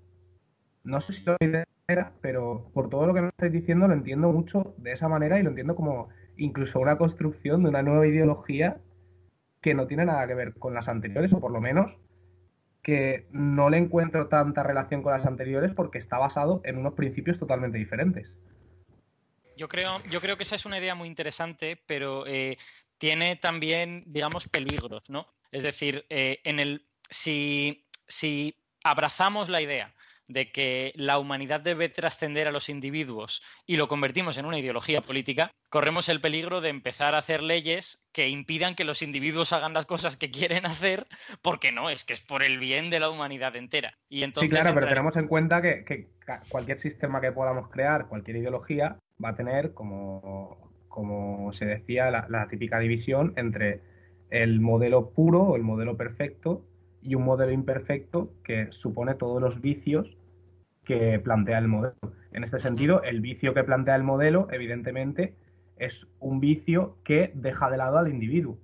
No sé si lo idea, pero por todo lo que me estáis diciendo lo entiendo mucho de esa manera y lo entiendo como incluso una construcción de una nueva ideología que no tiene nada que ver con las anteriores, o por lo menos que no le encuentro tanta relación con las anteriores porque está basado en unos principios totalmente diferentes. Yo creo, yo creo que esa es una idea muy interesante, pero eh, tiene también, digamos, peligros, ¿no? Es decir, eh, en el, si, si abrazamos la idea de que la humanidad debe trascender a los individuos y lo convertimos en una ideología política, corremos el peligro de empezar a hacer leyes que impidan que los individuos hagan las cosas que quieren hacer, porque no, es que es por el bien de la humanidad entera. Y entonces sí, claro, pero tenemos en cuenta que, cualquier sistema que podamos crear, cualquier ideología, va a tener, como, como se decía, la, la típica división entre el modelo puro o el modelo perfecto y un modelo imperfecto que supone todos los vicios que plantea el modelo. En este sentido, el vicio que plantea el modelo, evidentemente, es un vicio que deja de lado al individuo.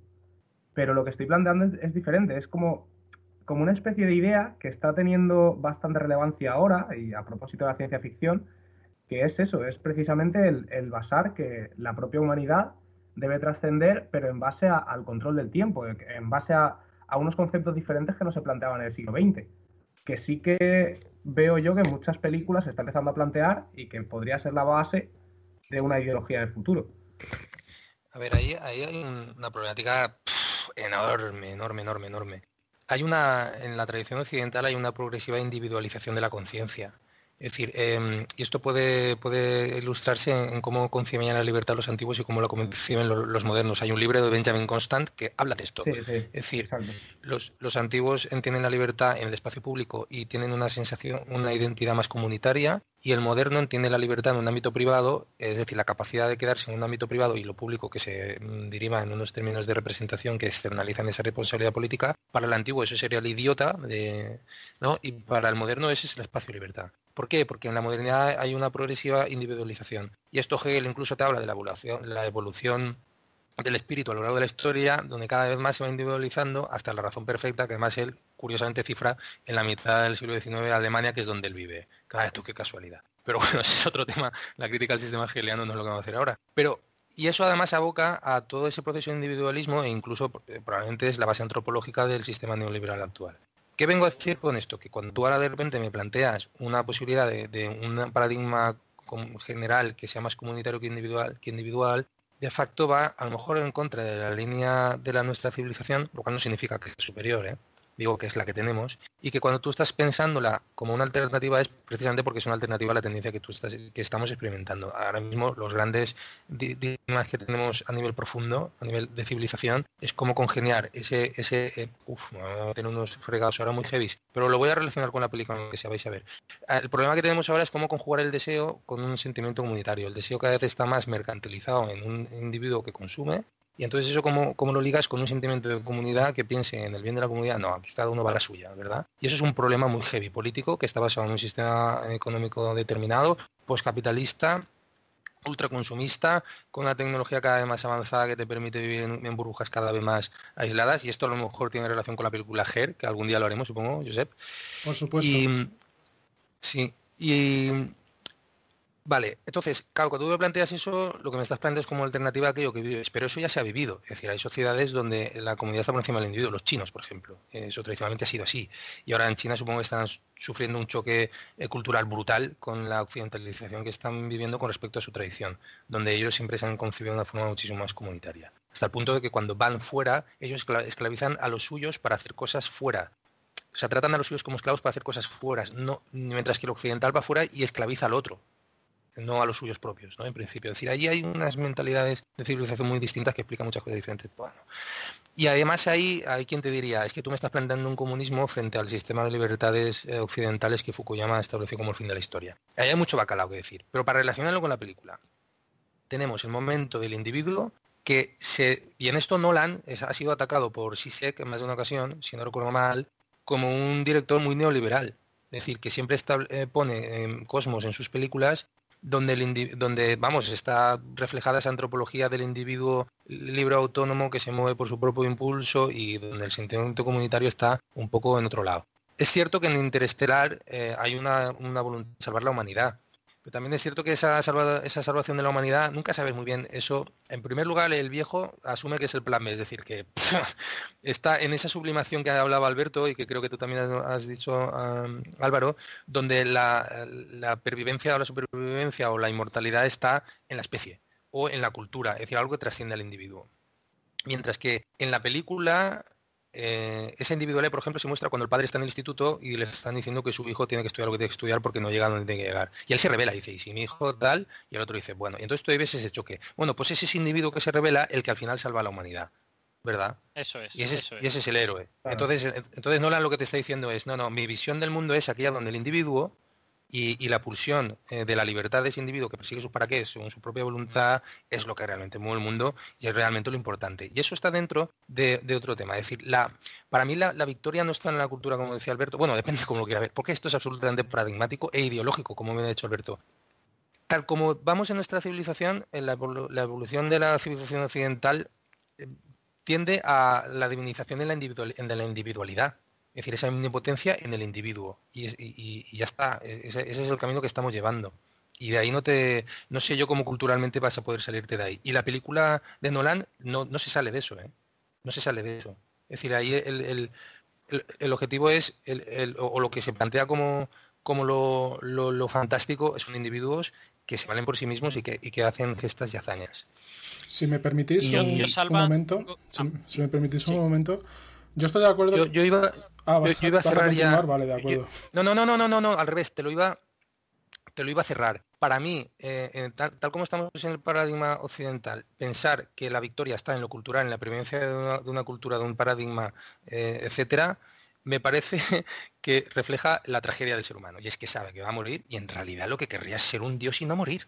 Pero lo que estoy planteando es, diferente, es como, como una especie de idea que está teniendo bastante relevancia ahora, y a propósito de la ciencia ficción, que es eso, es precisamente el, basar que la propia humanidad debe trascender, pero en base al control del tiempo, en base a, a unos conceptos diferentes que no se planteaban en el siglo XX, que sí que veo yo que muchas películas se está empezando a plantear y que podría ser la base de una ideología del futuro. A ver, ahí, hay una problemática enorme, enorme, enorme, enorme. Hay una, en la tradición occidental hay una progresiva individualización de la conciencia. Es decir, em, y esto puede, puede ilustrarse en, cómo concibían la libertad los antiguos y cómo la conciben los, modernos. Hay un libro de Benjamin Constant que habla de esto. es decir, los, los, antiguos entienden la libertad en el espacio público y tienen una sensación, una identidad más comunitaria, y el moderno entiende la libertad en un ámbito privado, es decir, la capacidad de quedarse en un ámbito privado y lo público que se mm, deriva en unos términos de representación que externalizan esa responsabilidad política. Para el antiguo eso sería el idiota, de, ¿no? y para el moderno ese es el espacio de libertad. ¿Por qué? Porque en la modernidad hay una progresiva individualización. Y esto Hegel incluso te habla de la evolución, del espíritu a lo largo de la historia, donde cada vez más se va individualizando hasta la razón perfecta, que además él curiosamente cifra en la mitad del siglo XIX Alemania, que es donde él vive. Cada vez tú, qué casualidad. Pero bueno, ese es otro tema, la crítica al sistema hegeliano no es lo que vamos a hacer ahora. Pero y eso además aboca a todo ese proceso de individualismo e incluso eh, probablemente es la base antropológica del sistema neoliberal actual. ¿Qué vengo a decir con esto? Que cuando tú ahora de repente me planteas una posibilidad de, un paradigma general que sea más comunitario que individual, de facto va a lo mejor en contra de la línea de la nuestra civilización, lo cual no significa que sea superior, ¿eh? Digo que es la que tenemos, y que cuando tú estás pensándola como una alternativa es precisamente porque es una alternativa a la tendencia que, tú estás, que estamos experimentando. Ahora mismo los grandes dilemas que tenemos a nivel profundo, a nivel de civilización, es cómo congeniar ese... ese eh, tener unos fregados ahora muy heavy, pero lo voy a relacionar con la película que se vais a ver. Ah, el problema que tenemos ahora es cómo conjugar el deseo con un sentimiento comunitario. El deseo cada vez está más mercantilizado en un individuo que consume y entonces eso cómo, cómo, lo ligas con un sentimiento de comunidad que piense en el bien de la comunidad. No, cada uno va a la suya, ¿verdad? Y eso es un problema muy heavy político que está basado en un sistema económico determinado, postcapitalista, ultraconsumista, con una tecnología cada vez más avanzada que te permite vivir en, burbujas cada vez más aisladas. Y esto a lo mejor tiene relación con la película Her, que algún día lo haremos, supongo, Josep. Por supuesto. Y, sí, y Vale, entonces, claro, cuando tú me planteas eso, lo que me estás planteando es como alternativa a aquello que vives, pero eso ya se ha vivido. Es decir, hay sociedades donde la comunidad está por encima del individuo, los chinos, por ejemplo. Eso tradicionalmente ha sido así. Y ahora en China supongo que están sufriendo un choque eh, cultural brutal con la occidentalización que están viviendo con respecto a su tradición, donde ellos siempre se han concebido de una forma muchísimo más comunitaria. Hasta el punto de que cuando van fuera, ellos esclavizan a los suyos para hacer cosas fuera o sea, tratan a los suyos como esclavos para hacer cosas fuera, no, mientras que el occidental va fuera y esclaviza al otro no a los suyos propios, ¿no? En principio. Es decir, allí hay unas mentalidades de civilización muy distintas que explican muchas cosas diferentes. Bueno. Y además ahí hay quien te diría, es que tú me estás planteando un comunismo frente al sistema de libertades eh, occidentales que Fukuyama estableció como el fin de la historia. Ahí hay mucho bacalao que decir. Pero para relacionarlo con la película, tenemos el momento del individuo que se, y en esto Nolan ha sido atacado por Sisek en más de una ocasión, si no recuerdo mal, como un director muy neoliberal. Es decir, que siempre eh, pone Cosmos en sus películas donde, el donde vamos, está reflejada esa antropología del individuo libre autónomo que se mueve por su propio impulso y donde el sentimiento comunitario está un poco en otro lado. Es cierto que en Interestelar eh, hay una, una voluntad de salvar la humanidad, pero también es cierto que esa, salvación de la humanidad, nunca sabes muy bien eso. En primer lugar, el viejo asume que es el plan B, es decir, que está en esa sublimación que hablaba Alberto y que creo que tú también has dicho, Álvaro, donde la pervivencia o la supervivencia o la inmortalidad está en la especie o en la cultura, es decir, algo que trasciende al individuo. Mientras que en la película eh, esa individualidad, por ejemplo, se muestra cuando el padre está en el instituto y le están diciendo que su hijo tiene que estudiar lo que tiene que estudiar porque no llega a donde tiene que llegar. Y él se revela, dice, y si mi hijo tal, y el otro dice, bueno, y entonces tú ves ese choque. Bueno, pues ese es ese individuo que se revela el que al final salva a la humanidad. ¿Verdad? Eso es. Y ese, es. Y ese es el héroe. Entonces, entonces Nolan lo que te está diciendo es, no, no, mi visión del mundo es aquella donde el individuo y, la pulsión eh, de la libertad de ese individuo que persigue sus para qué según su propia voluntad es lo que realmente mueve el mundo y es realmente lo importante. Y eso está dentro de, otro tema. Es decir, la, para mí la, victoria no está en la cultura, como decía Alberto. Bueno, depende de cómo lo quiera ver, porque esto es absolutamente paradigmático e ideológico, como me ha dicho Alberto. Tal como vamos en nuestra civilización, en la, evolución de la civilización occidental eh, tiende a la divinización de la individualidad es decir, esa omnipotencia en el individuo. Y, ya está, ese, es el camino que estamos llevando. Y de ahí no te, no sé yo cómo culturalmente vas a poder salirte de ahí. Y la película de Nolan no, no se sale de eso, ¿eh? No se sale de eso. Es decir, ahí el, el, objetivo es, el, o, lo que se plantea como, como lo, lo, fantástico son individuos que se valen por sí mismos y que, y que hacen gestas y hazañas. Si me permitís un, momento, si, me permitís un momento, yo estoy de acuerdo. Yo, iba, Ah, vas, yo, iba a cerrar ya. Vale, de acuerdo. no, no, no, no, no, no, al revés, te lo iba te lo iba a cerrar. Para mí, eh, tal, como estamos en el paradigma occidental, pensar que la victoria está en lo cultural, en la prevencia de una, cultura, de un paradigma, eh, etcétera, me parece que refleja la tragedia del ser humano. Y es que sabe que va a morir y en realidad lo que querría es ser un dios y no morir.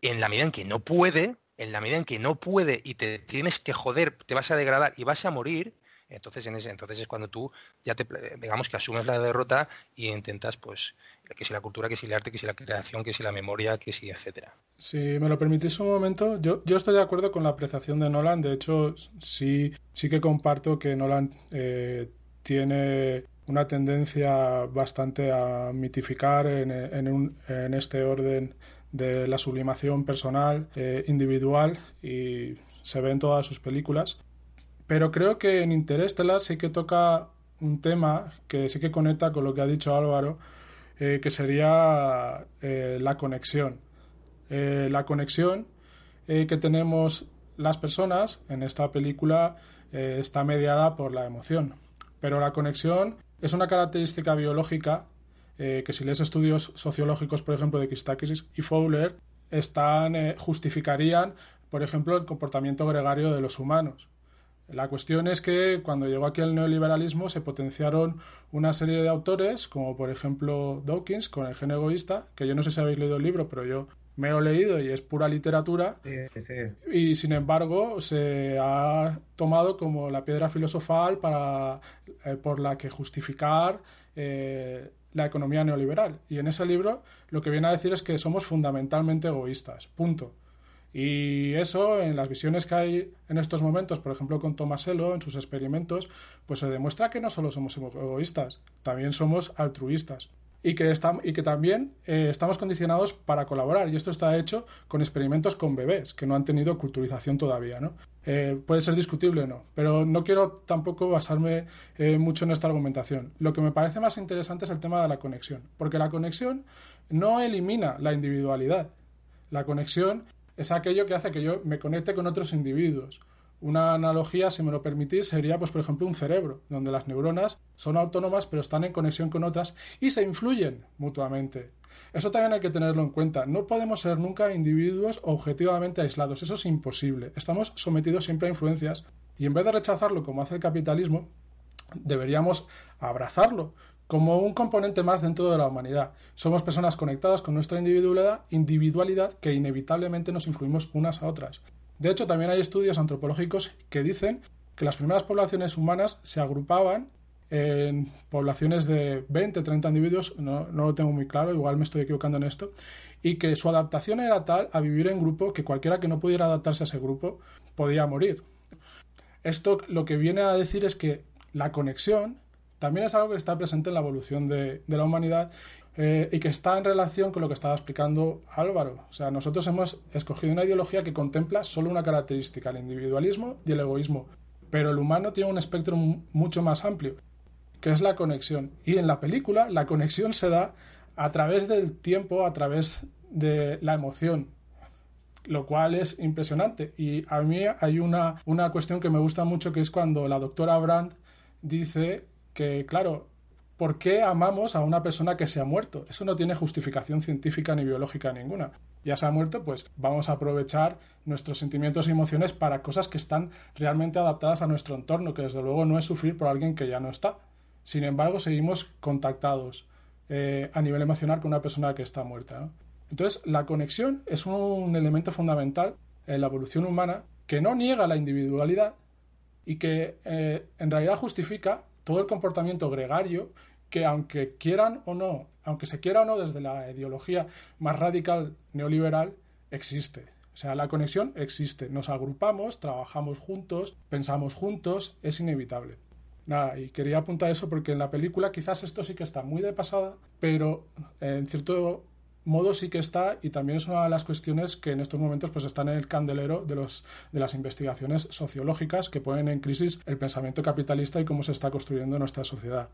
En la medida en que no puede, en la medida en que no puede y te tienes que joder, te vas a degradar y vas a morir, entonces, en ese, entonces es cuando tú ya te, digamos que asumes la derrota y intentas, pues, que si la cultura, que si el arte, que si la creación, que si la memoria, que si, etcétera. Si me lo permitís un momento, yo, yo estoy de acuerdo con la apreciación de Nolan. De hecho, sí, sí que comparto que Nolan eh, tiene una tendencia bastante a mitificar en, en, este orden de la sublimación personal, eh, individual, y se ve en todas sus películas. Pero creo que en Interestelar sí que toca un tema que sí que conecta con lo que ha dicho Álvaro, eh, que sería eh, la conexión. la conexión que tenemos las personas en esta película está mediada por la emoción. Pero la conexión es una característica biológica eh, que si lees estudios sociológicos, por ejemplo, de Christakis y Fowler, están, eh, justificarían, por ejemplo, el comportamiento gregario de los humanos. La cuestión es que cuando llegó aquí el neoliberalismo se potenciaron una serie de autores, como por ejemplo Dawkins con el gen egoísta, que yo no sé si habéis leído el libro, pero yo me lo he leído y es pura literatura. Y sin embargo se ha tomado como la piedra filosofal para, eh, por la que justificar eh, la economía neoliberal. Y en ese libro lo que viene a decir es que somos fundamentalmente egoístas. Punto. Y eso, en las visiones que hay en estos momentos, por ejemplo con Tomasello, en sus experimentos, pues se demuestra que no solo somos egoístas, también somos altruistas y que, y que también eh, estamos condicionados para colaborar. Y esto está hecho con experimentos con bebés que no han tenido culturización todavía. ¿no? Eh, puede ser discutible no, pero no quiero tampoco basarme eh, mucho en esta argumentación. Lo que me parece más interesante es el tema de la conexión, porque la conexión no elimina la individualidad. La conexión es aquello que hace que yo me conecte con otros individuos. Una analogía, si me lo permitís, sería, pues, por ejemplo, un cerebro, donde las neuronas son autónomas pero están en conexión con otras y se influyen mutuamente. Eso también hay que tenerlo en cuenta. No podemos ser nunca individuos objetivamente aislados. Eso es imposible. Estamos sometidos siempre a influencias y en vez de rechazarlo como hace el capitalismo, deberíamos abrazarlo como un componente más dentro de la humanidad. Somos personas conectadas con nuestra individualidad, individualidad que inevitablemente nos influimos unas a otras. De hecho, también hay estudios antropológicos que dicen que las primeras poblaciones humanas se agrupaban en poblaciones de 20, 30 individuos, no, lo tengo muy claro, igual me estoy equivocando en esto, y que su adaptación era tal a vivir en grupo que cualquiera que no pudiera adaptarse a ese grupo podía morir. Esto lo que viene a decir es que la conexión también es algo que está presente en la evolución de, la humanidad eh, y que está en relación con lo que estaba explicando Álvaro. O sea, nosotros hemos escogido una ideología que contempla solo una característica, el individualismo y el egoísmo. Pero el humano tiene un espectro mucho más amplio, que es la conexión. Y en la película la conexión se da a través del tiempo, a través de la emoción, lo cual es impresionante. Y a mí hay una, una cuestión que me gusta mucho, que es cuando la doctora Brandt dice que, claro, ¿por qué amamos a una persona que se ha muerto? Eso no tiene justificación científica ni biológica ninguna. Ya se ha muerto, pues vamos a aprovechar nuestros sentimientos y emociones para cosas que están realmente adaptadas a nuestro entorno, que desde luego no es sufrir por alguien que ya no está. Sin embargo, seguimos contactados eh, a nivel emocional con una persona que está muerta. Entonces, la conexión es un elemento fundamental en la evolución humana que no niega la individualidad y que eh, en realidad justifica todo el comportamiento gregario que aunque quieran o no, aunque se quiera o no desde la ideología más radical neoliberal, existe. O sea, la conexión existe. Nos agrupamos, trabajamos juntos, pensamos juntos, es inevitable. Nada, y quería apuntar eso porque en la película quizás esto sí que está muy de pasada, pero en cierto modo sí que está y también es una de las cuestiones que en estos momentos pues están en el candelero de, los, de las investigaciones sociológicas que ponen en crisis el pensamiento capitalista y cómo se está construyendo nuestra sociedad.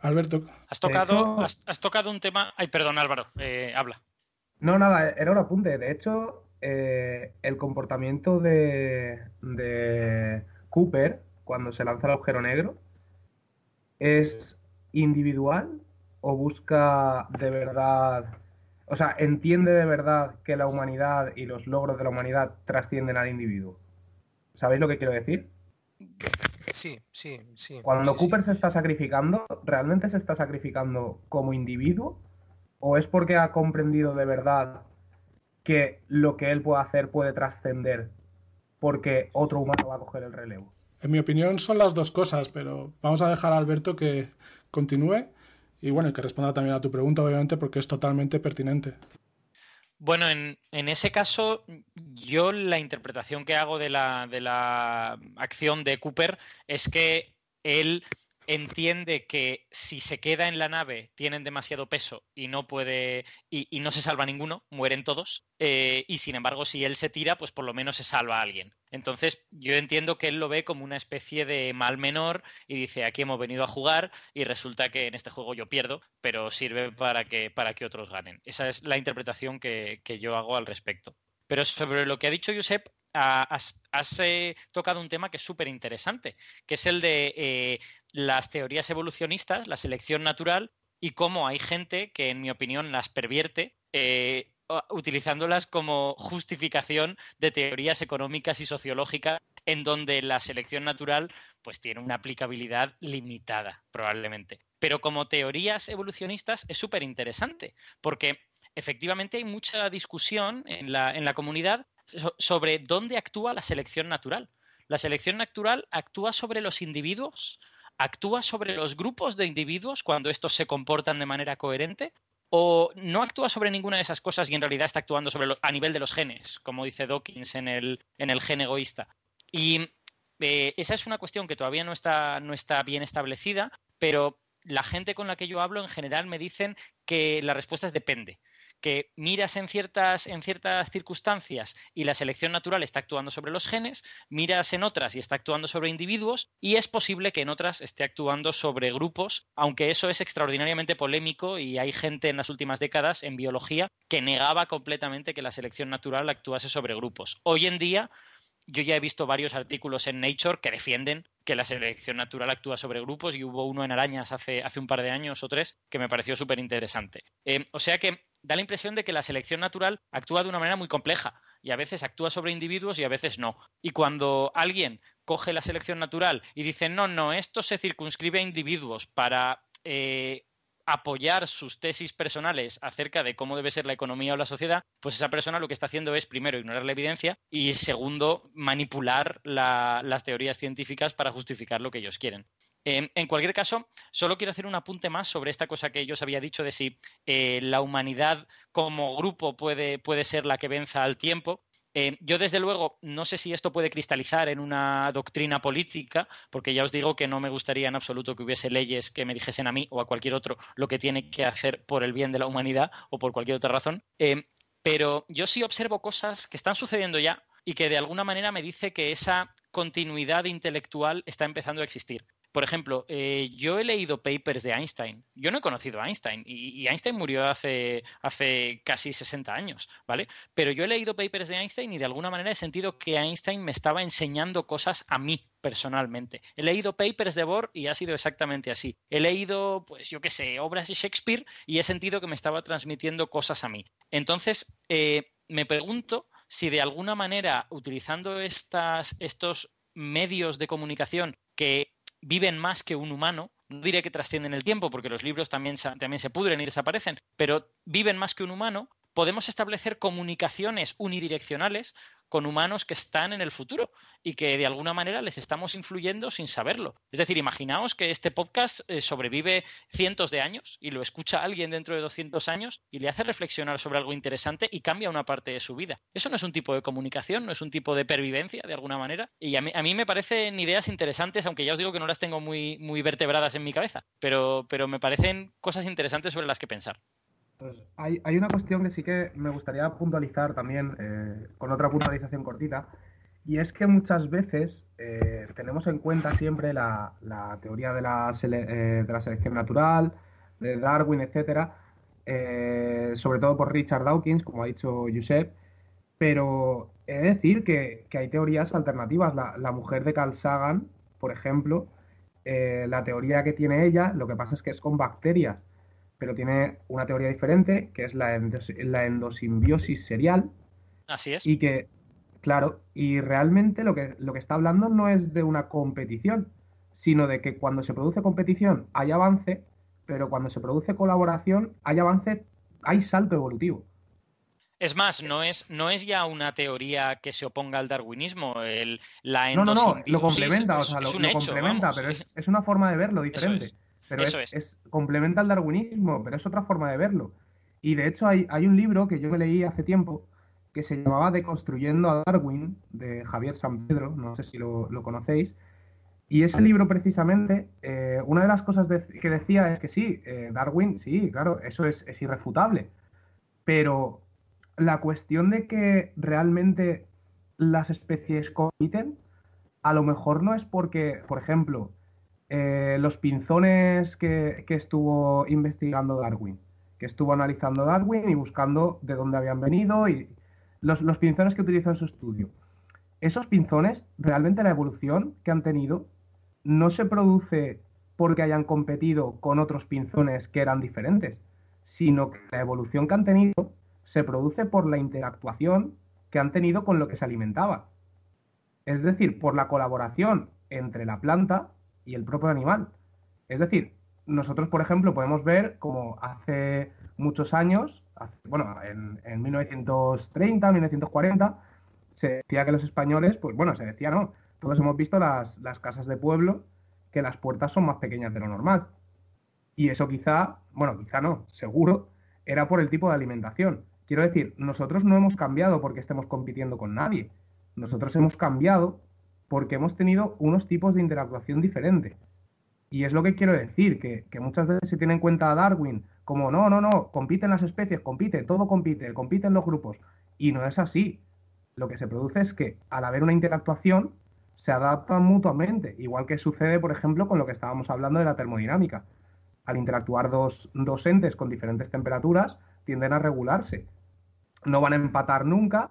Alberto. Has tocado, has, tocado un tema... Ay, perdón Álvaro, eh, habla. No, nada, era un apunte. De hecho, eh, el comportamiento de, de Cooper cuando se lanza el agujero negro es individual o busca de verdad O sea, ¿entiende de verdad que la humanidad y los logros de la humanidad trascienden al individuo? ¿Sabéis lo que quiero decir? Sí, sí, sí. Cuando Cooper se está sacrificando, ¿realmente se está sacrificando como individuo? ¿O es porque ha comprendido de verdad que lo que él puede hacer puede trascender porque otro humano va a coger el relevo? En mi opinión son las dos cosas, pero vamos a dejar a Alberto que continúe y bueno, que responda también a tu pregunta, obviamente, porque es totalmente pertinente. Bueno, en, en, ese caso, yo la interpretación que hago de la, de la acción de Cooper es que él entiende que si se queda en la nave tienen demasiado peso y no puede y, no se salva ninguno, mueren todos. Eh, y sin embargo, si él se tira, pues por lo menos se salva a alguien. Entonces, yo entiendo que él lo ve como una especie de mal menor y dice, aquí hemos venido a jugar y resulta que en este juego yo pierdo, pero sirve para que, para que otros ganen. Esa es la interpretación que, que yo hago al respecto. Pero sobre lo que ha dicho Josep, has, has eh, tocado un tema que es súper interesante, que es el de eh, las teorías evolucionistas, la selección natural y cómo hay gente que, en mi opinión, las pervierte. Eh, utilizándolas como justificación de teorías económicas y sociológicas en donde la selección natural pues tiene una aplicabilidad limitada probablemente. Pero como teorías evolucionistas es súper interesante porque efectivamente hay mucha discusión en la, en la comunidad sobre dónde actúa la selección natural. La selección natural actúa sobre los individuos, actúa sobre los grupos de individuos cuando estos se comportan de manera coherente o no actúa sobre ninguna de esas cosas y en realidad está actuando sobre a nivel de los genes, como dice Dawkins en el, en el gen egoísta. Y eh, esa es una cuestión que todavía no está, no está bien establecida, pero la gente con la que yo hablo en general me dicen que la respuesta es depende que miras en ciertas, en ciertas circunstancias y la selección natural está actuando sobre los genes, miras en otras y está actuando sobre individuos y es posible que en otras esté actuando sobre grupos, aunque eso es extraordinariamente polémico y hay gente en las últimas décadas en biología que negaba completamente que la selección natural actuase sobre grupos. Hoy en día yo ya he visto varios artículos en Nature que defienden que la selección natural actúa sobre grupos y hubo uno en arañas hace, hace un par de años o tres que me pareció súper interesante. Eh, o sea que da la impresión de que la selección natural actúa de una manera muy compleja y a veces actúa sobre individuos y a veces no. Y cuando alguien coge la selección natural y dice, no, no, esto se circunscribe a individuos para eh, apoyar sus tesis personales acerca de cómo debe ser la economía o la sociedad, pues esa persona lo que está haciendo es, primero, ignorar la evidencia y, segundo, manipular las teorías científicas para justificar lo que ellos quieren. En cualquier caso, solo quiero hacer un apunte más sobre esta cosa que yo os había dicho de si eh, la humanidad como grupo puede, puede ser la que venza al tiempo. Eh, yo, desde luego, no sé si esto puede cristalizar en una doctrina política, porque ya os digo que no me gustaría en absoluto que hubiese leyes que me dijesen a mí o a cualquier otro lo que tiene que hacer por el bien de la humanidad o por cualquier otra razón. Eh, pero yo sí observo cosas que están sucediendo ya y que de alguna manera me dice que esa continuidad intelectual está empezando a existir. Por ejemplo, eh, yo he leído papers de Einstein. Yo no he conocido a Einstein y, Einstein murió hace, hace casi 60 años, ¿vale? Pero yo he leído papers de Einstein y de alguna manera he sentido que Einstein me estaba enseñando cosas a mí personalmente. He leído papers de Bohr y ha sido exactamente así. He leído, pues yo qué sé, obras de Shakespeare y he sentido que me estaba transmitiendo cosas a mí. Entonces, eh, me pregunto si de alguna manera, utilizando estas, estos medios de comunicación que viven más que un humano. No diré que trascienden el tiempo, porque los libros también, también se pudren y desaparecen, pero viven más que un humano. Podemos establecer comunicaciones unidireccionales con humanos que están en el futuro y que de alguna manera les estamos influyendo sin saberlo. Es decir, imaginaos que este podcast eh, sobrevive cientos de años y lo escucha alguien dentro de 200 años y le hace reflexionar sobre algo interesante y cambia una parte de su vida. Eso no es un tipo de comunicación, no es un tipo de pervivencia de alguna manera. Y a mí, a mí me parecen ideas interesantes, aunque ya os digo que no las tengo muy, muy vertebradas en mi cabeza, pero, pero me parecen cosas interesantes sobre las que pensar. Pues hay, una cuestión que sí que me gustaría puntualizar también, eh, con otra puntualización cortita, y es que muchas veces eh, tenemos en cuenta siempre la, teoría de la, eh, de la, selección natural, de Darwin, etcétera, sobre todo por Richard Dawkins, como ha dicho Josep, pero he de decir que, hay teorías alternativas. La, la, mujer de Carl Sagan, por ejemplo, la teoría que tiene ella, lo que pasa es que es con bacterias pero tiene una teoría diferente, que es la, la endosimbiosis serial. Así es. Y que, claro, y realmente lo que, lo que está hablando no es de una competición, sino de que cuando se produce competición hay avance, pero cuando se produce colaboración hay avance, hay salto evolutivo. Es más, no es, no es ya una teoría que se oponga al darwinismo. El, la no, no, no, lo complementa, o sea, lo, complementa, pero es, una forma de verlo diferente. Pero es, complementa al darwinismo, pero es otra forma de verlo. Y de hecho hay, hay un libro que yo me leí hace tiempo que se llamaba Deconstruyendo a Darwin, de Javier San Pedro, no sé si lo, conocéis. Y ese libro precisamente, eh, una de las cosas que decía es que sí, eh, Darwin, sí, claro, eso es, es irrefutable. Pero la cuestión de que realmente las especies compiten, a lo mejor no es porque, por ejemplo, eh, los pinzones que, estuvo investigando Darwin, que estuvo analizando Darwin y buscando de dónde habían venido y los, los pinzones que utilizó en su estudio. Esos pinzones, realmente la evolución que han tenido, no se produce porque hayan competido con otros pinzones que eran diferentes, sino que la evolución que han tenido se produce por la interactuación que han tenido con lo que se alimentaba. Es decir, por la colaboración entre la planta y el propio animal. Es decir, nosotros, por ejemplo, podemos ver como hace muchos años, bueno, en, 1930, 1940, se decía que los españoles, pues bueno, se decía, no, todos hemos visto las, las casas de pueblo, que las puertas son más pequeñas de lo normal. Y eso quizá, bueno, quizá no, seguro, era por el tipo de alimentación. Quiero decir, nosotros no hemos cambiado porque estemos compitiendo con nadie. Nosotros hemos cambiado porque hemos tenido unos tipos de interactuación diferentes. Y es lo que quiero decir, que, muchas veces se tiene en cuenta a Darwin como no, no, no, compiten las especies, compite, todo compite, compiten los grupos. Y no es así. Lo que se produce es que al haber una interactuación se adaptan mutuamente, igual que sucede, por ejemplo, con lo que estábamos hablando de la termodinámica. Al interactuar dos, dos entes con diferentes temperaturas, tienden a regularse no van a empatar nunca,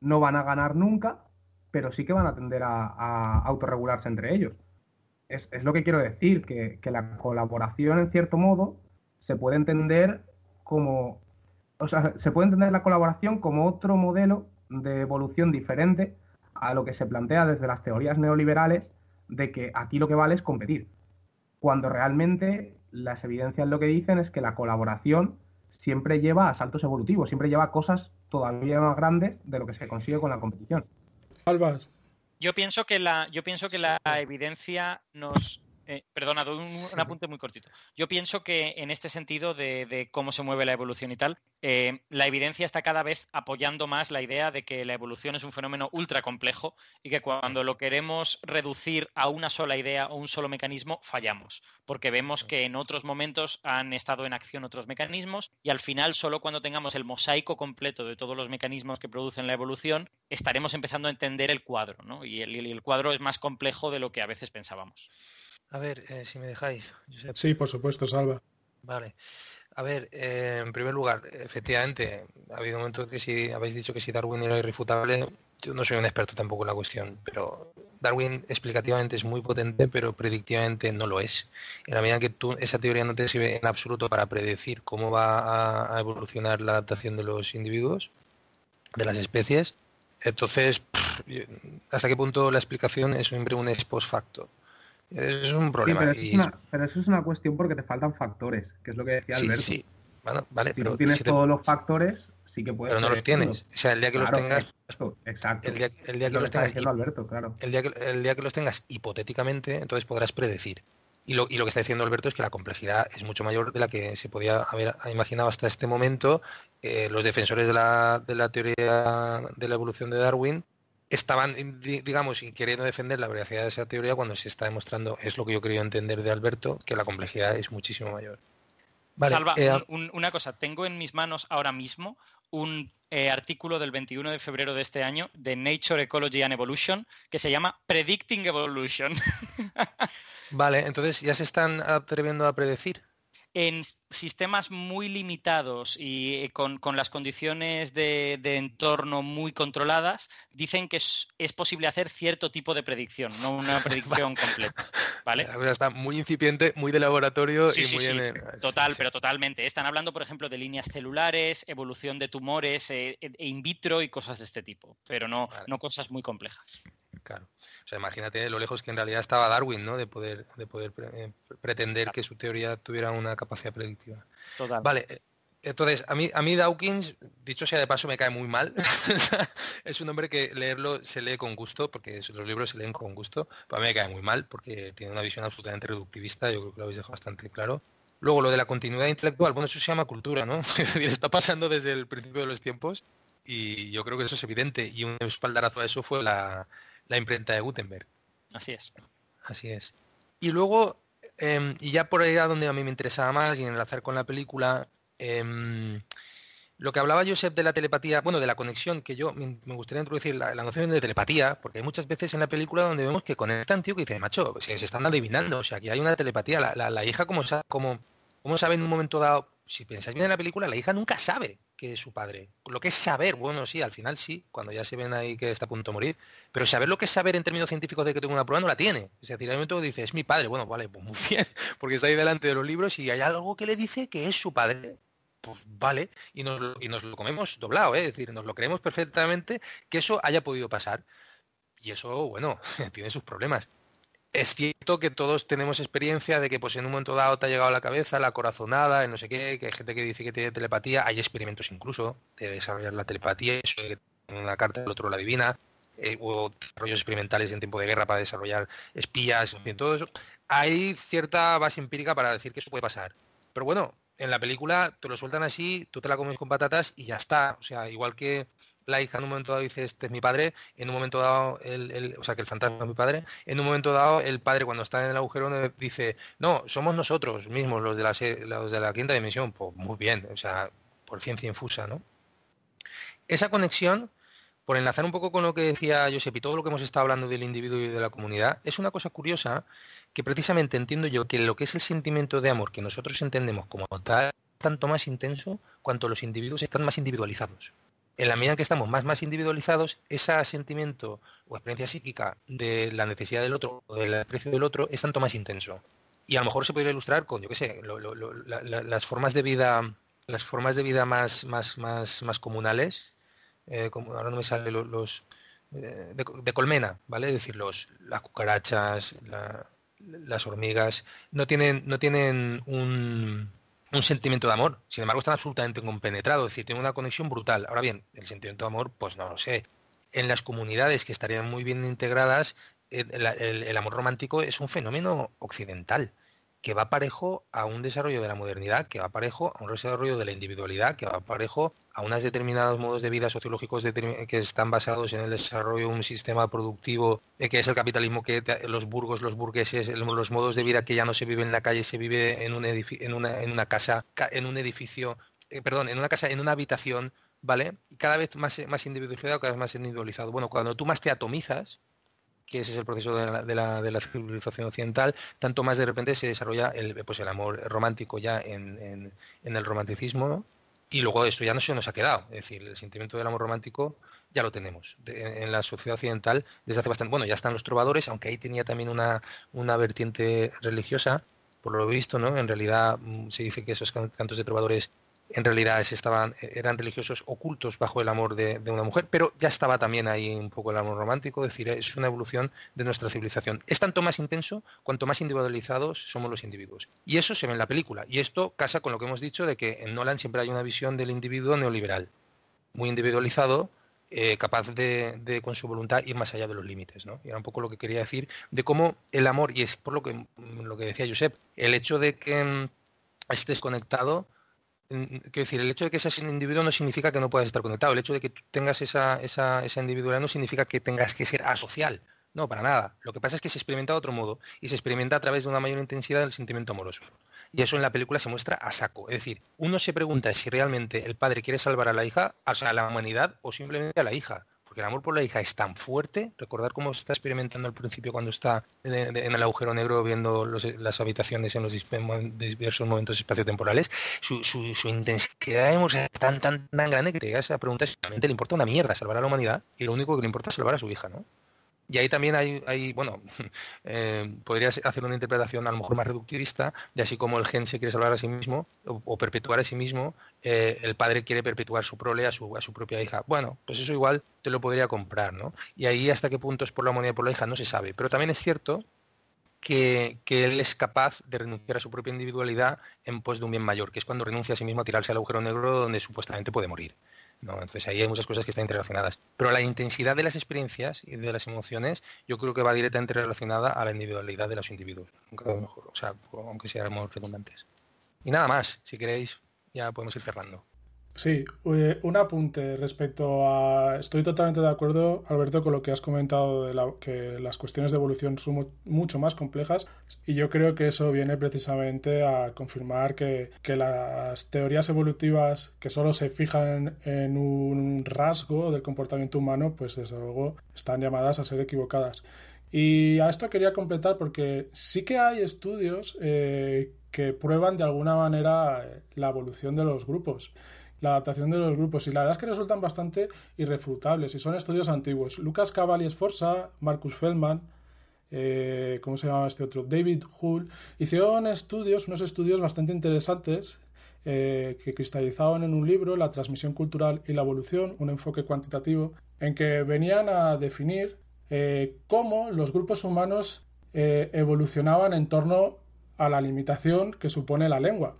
no van a ganar nunca, pero sí que van a tender a, autorregularse entre ellos. Es, lo que quiero decir, que, la colaboración, en cierto modo, se puede entender como. O sea, se puede entender la colaboración como otro modelo de evolución diferente a lo que se plantea desde las teorías neoliberales de que aquí lo que vale es competir. Cuando realmente las evidencias lo que dicen es que la colaboración siempre lleva a saltos evolutivos, siempre lleva a cosas todavía más grandes de lo que se consigue con la competición. Yo pienso que la, yo pienso que la evidencia nos eh, perdona, doy un, apunte muy cortito. Yo pienso que en este sentido de, cómo se mueve la evolución y tal, eh, la evidencia está cada vez apoyando más la idea de que la evolución es un fenómeno ultra complejo y que cuando lo queremos reducir a una sola idea o un solo mecanismo, fallamos, porque vemos que en otros momentos han estado en acción otros mecanismos y al final solo cuando tengamos el mosaico completo de todos los mecanismos que producen la evolución, estaremos empezando a entender el cuadro, ¿no? y el cuadro es más complejo de lo que a veces pensábamos. A ver, eh, si me dejáis. Sí, por supuesto, Salva. Vale. A ver, eh, en primer lugar, efectivamente, ha habido un momento que si habéis dicho que si Darwin era irrefutable, yo no soy un experto tampoco en la cuestión, pero Darwin explicativamente es muy potente, pero predictivamente no lo es. En la medida que tú, esa teoría no te sirve en absoluto para predecir cómo va a, evolucionar la adaptación de los individuos, de las especies, entonces, ¿hasta qué punto la explicación es siempre un ex post facto? Eso es un problema. pero, eso es una, cuestión porque te faltan factores, que es lo que decía Alberto. Sí, bueno, vale, si pero no tienes todos los factores, sí que puedes. Pero no los tienes. O sea, el día que los tengas. Exacto. El día, que los tengas. Alberto, claro. El día, que, el día que los tengas hipotéticamente, entonces podrás predecir. Y lo, y lo que está diciendo Alberto es que la complejidad es mucho mayor de la que se podía haber imaginado hasta este momento. Eh, los defensores de la, de la teoría de la evolución de Darwin estaban, digamos, y queriendo defender la veracidad de esa teoría cuando se está demostrando, es lo que yo quería entender de Alberto, que la complejidad es muchísimo mayor. Salva, eh, una cosa, tengo en mis manos ahora mismo un eh, artículo del 21 de febrero de este año de Nature Ecology and Evolution que se llama Predicting Evolution. vale, entonces ya se están atreviendo a predecir. En sistemas muy limitados y eh, con, las condiciones de, entorno muy controladas, dicen que es, posible hacer cierto tipo de predicción, no una predicción completa. ¿vale? está muy incipiente, muy de laboratorio y muy Total, pero totalmente. Están hablando, por ejemplo, de líneas celulares, evolución de tumores eh, e in vitro y cosas de este tipo, pero no, no cosas muy complejas. Claro. O sea, imagínate lo lejos que en realidad estaba Darwin, ¿no? De poder, de poder eh, pretender que su teoría tuviera una capacidad predictiva. Total. Vale. Eh, entonces, a mí, a mí Dawkins, dicho sea de paso, me cae muy mal. es un hombre que leerlo se lee con gusto, porque los libros se leen con gusto, pero a mí me cae muy mal, porque tiene una visión absolutamente reductivista, yo creo que lo habéis dejado bastante claro. Luego, lo de la continuidad intelectual, bueno, eso se llama cultura, ¿no? Está pasando desde el principio de los tiempos y yo creo que eso es evidente. Y un espaldarazo a eso fue la, la imprenta de Gutenberg. Así es. Así es. Y luego, em, y ya por ahí a donde a mí me interesaba más y enlazar con la película, em, lo que hablaba Josep de la telepatía, bueno, de la conexión, que yo me, gustaría introducir la, noción de telepatía, porque hay muchas veces en la película donde vemos que conectan, tío, que dice, macho, se, se están adivinando, o sea, que hay una telepatía. La, la, hija, como, como, como sabe en un momento dado, si pensáis bien en la película, la hija nunca sabe que es su padre. Lo que es saber, bueno, sí, al final sí, cuando ya se ven ahí que está a punto de morir, pero saber lo que es saber en términos científicos de que tengo una prueba no la tiene. Es decir, hay un momento dice, es mi padre, bueno, vale, pues muy bien, porque está ahí delante de los libros y hay algo que le dice que es su padre. Pues vale, y nos, lo, y nos lo comemos doblado, ¿eh? es decir, nos lo creemos perfectamente que eso haya podido pasar. Y eso, bueno, tiene sus problemas. Es cierto que todos tenemos experiencia de que pues en un momento dado te ha llegado a la cabeza la corazonada, el no sé qué, que hay gente que dice que tiene telepatía, hay experimentos incluso de desarrollar la telepatía, eso de que una carta del otro la divina, eh, o desarrollos experimentales en tiempo de guerra para desarrollar espías, en fin, todo eso. Hay cierta base empírica para decir que eso puede pasar. Pero bueno, en la película te lo sueltan así, tú te la comes con patatas y ya está. O sea, igual que la hija en un momento dado dice este es mi padre, en un momento dado, el, o sea que el fantasma es mi padre, en un momento dado el padre cuando está en el agujero dice, no, somos nosotros mismos los de la, los de la quinta dimensión, pues muy bien, o sea, por ciencia infusa, ¿no? Esa conexión, por enlazar un poco con lo que decía Josep y todo lo que hemos estado hablando del individuo y de la comunidad, es una cosa curiosa que precisamente entiendo yo que lo que es el sentimiento de amor que nosotros entendemos como tal, tanto más intenso cuanto los individuos están más individualizados en la medida en que estamos más, más individualizados, ese sentimiento o experiencia psíquica de la necesidad del otro o del aprecio del otro es tanto más intenso. Y a lo mejor se podría ilustrar con, yo qué sé, las formas de vida, las formas de vida más, más, más, más comunales, eh, como ahora no me sale los, eh, de, colmena, ¿vale? Es decir, los, las cucarachas, las hormigas, no tienen, no tienen un, un sentimiento de amor. Sin embargo, están absolutamente compenetrados, es decir, tienen una conexión brutal. Ahora bien, el sentimiento de amor, pues no lo sé. En las comunidades que estarían muy bien integradas, el amor romántico es un fenómeno occidental que va parejo a un desarrollo de la modernidad, que va parejo a un desarrollo de la individualidad, que va parejo a unos determinados modos de vida sociológicos que están basados en el desarrollo de un sistema productivo eh, que es el capitalismo, que los burgos, los burgueses, los modos de vida que ya no se vive en la calle, se vive en, un en, una, en una casa, en un edificio, eh, perdón, en una casa, en una habitación, ¿vale? Y cada vez más, más individualizado, cada vez más individualizado. Bueno, cuando tú más te atomizas, que ese es el proceso de la, civilización occidental, tanto más de repente se desarrolla el, pues el amor romántico ya en, el romanticismo, y luego esto ya no se nos ha quedado, es decir, el sentimiento del amor romántico ya lo tenemos en la sociedad occidental desde hace bastante, bueno, ya están los trovadores, aunque ahí tenía también una, una vertiente religiosa, por lo visto, ¿no? En realidad mm, se dice que esos cantos de trovadores en realidad estaban, eran religiosos ocultos bajo el amor de, una mujer, pero ya estaba también ahí un poco el amor romántico, es decir, es una evolución de nuestra civilización. Es tanto más intenso cuanto más individualizados somos los individuos. Y eso se ve en la película. Y esto casa con lo que hemos dicho de que en Nolan siempre hay una visión del individuo neoliberal, muy individualizado, eh, capaz de, con su voluntad, ir más allá de los límites. ¿no? Y era un poco lo que quería decir de cómo el amor, y es por lo que, lo que decía Josep, el hecho de que mm, estés conectado quiero decir, el hecho de que seas un individuo no significa que no puedas estar conectado. El hecho de que tengas esa, esa, esa individualidad no significa que tengas que ser asocial. No, para nada. Lo que pasa es que se experimenta de otro modo y se experimenta a través de una mayor intensidad del sentimiento amoroso. Y eso en la película se muestra a saco. Es decir, uno se pregunta si realmente el padre quiere salvar a la hija, o sea, a la humanidad o simplemente a la hija. Porque el amor por la hija es tan fuerte, recordar cómo está experimentando al principio cuando está en, el agujero negro viendo las habitaciones en los diversos momentos espaciotemporales, su, su, su intensidad emocional es tan, tan, tan grande que te llegas a preguntar si realmente le importa una mierda salvar a la humanidad y lo único que le importa es salvar a su hija, ¿no? Y ahí también hay, hay bueno, eh, podrías hacer una interpretación a lo mejor más reductivista, de así como el gen se quiere salvar a sí mismo o, perpetuar a sí mismo, eh, el padre quiere perpetuar su prole a su, propia hija. Bueno, pues eso igual te lo podría comprar, ¿no? Y ahí hasta qué punto es por la humanidad y por la hija no se sabe. Pero también es cierto que, que, él es capaz de renunciar a su propia individualidad en pos de un bien mayor, que es cuando renuncia a sí mismo a tirarse al agujero negro donde supuestamente puede morir. ¿No? Entonces ahí hay muchas cosas que están interrelacionadas. Pero la intensidad de las experiencias y de las emociones yo creo que va directamente relacionada a la individualidad de los individuos, o sea, aunque seamos redundantes. Y nada más, si queréis, ya podemos ir cerrando. Sí, eh, un apunte respecto a... Estoy totalmente de acuerdo, Alberto, con lo que has comentado de que las cuestiones de evolución son mucho más complejas y yo creo que eso viene precisamente a confirmar que, que las teorías evolutivas que solo se fijan en un rasgo del comportamiento humano, pues desde luego están llamadas a ser equivocadas. Y a esto quería completar porque sí que hay estudios eh, que prueban de alguna manera la evolución de los grupos la adaptación de los grupos y la verdad es que resultan bastante irrefutables y son estudios antiguos. Lucas Cavalli Esforza, Marcus Feldman, eh, ¿cómo se llama este otro? David Hull, hicieron estudios, unos estudios bastante interesantes eh, que cristalizaban en un libro, La transmisión cultural y la evolución, un enfoque cuantitativo, en que venían a definir eh, cómo los grupos humanos evolucionaban en torno a la limitación que supone la lengua.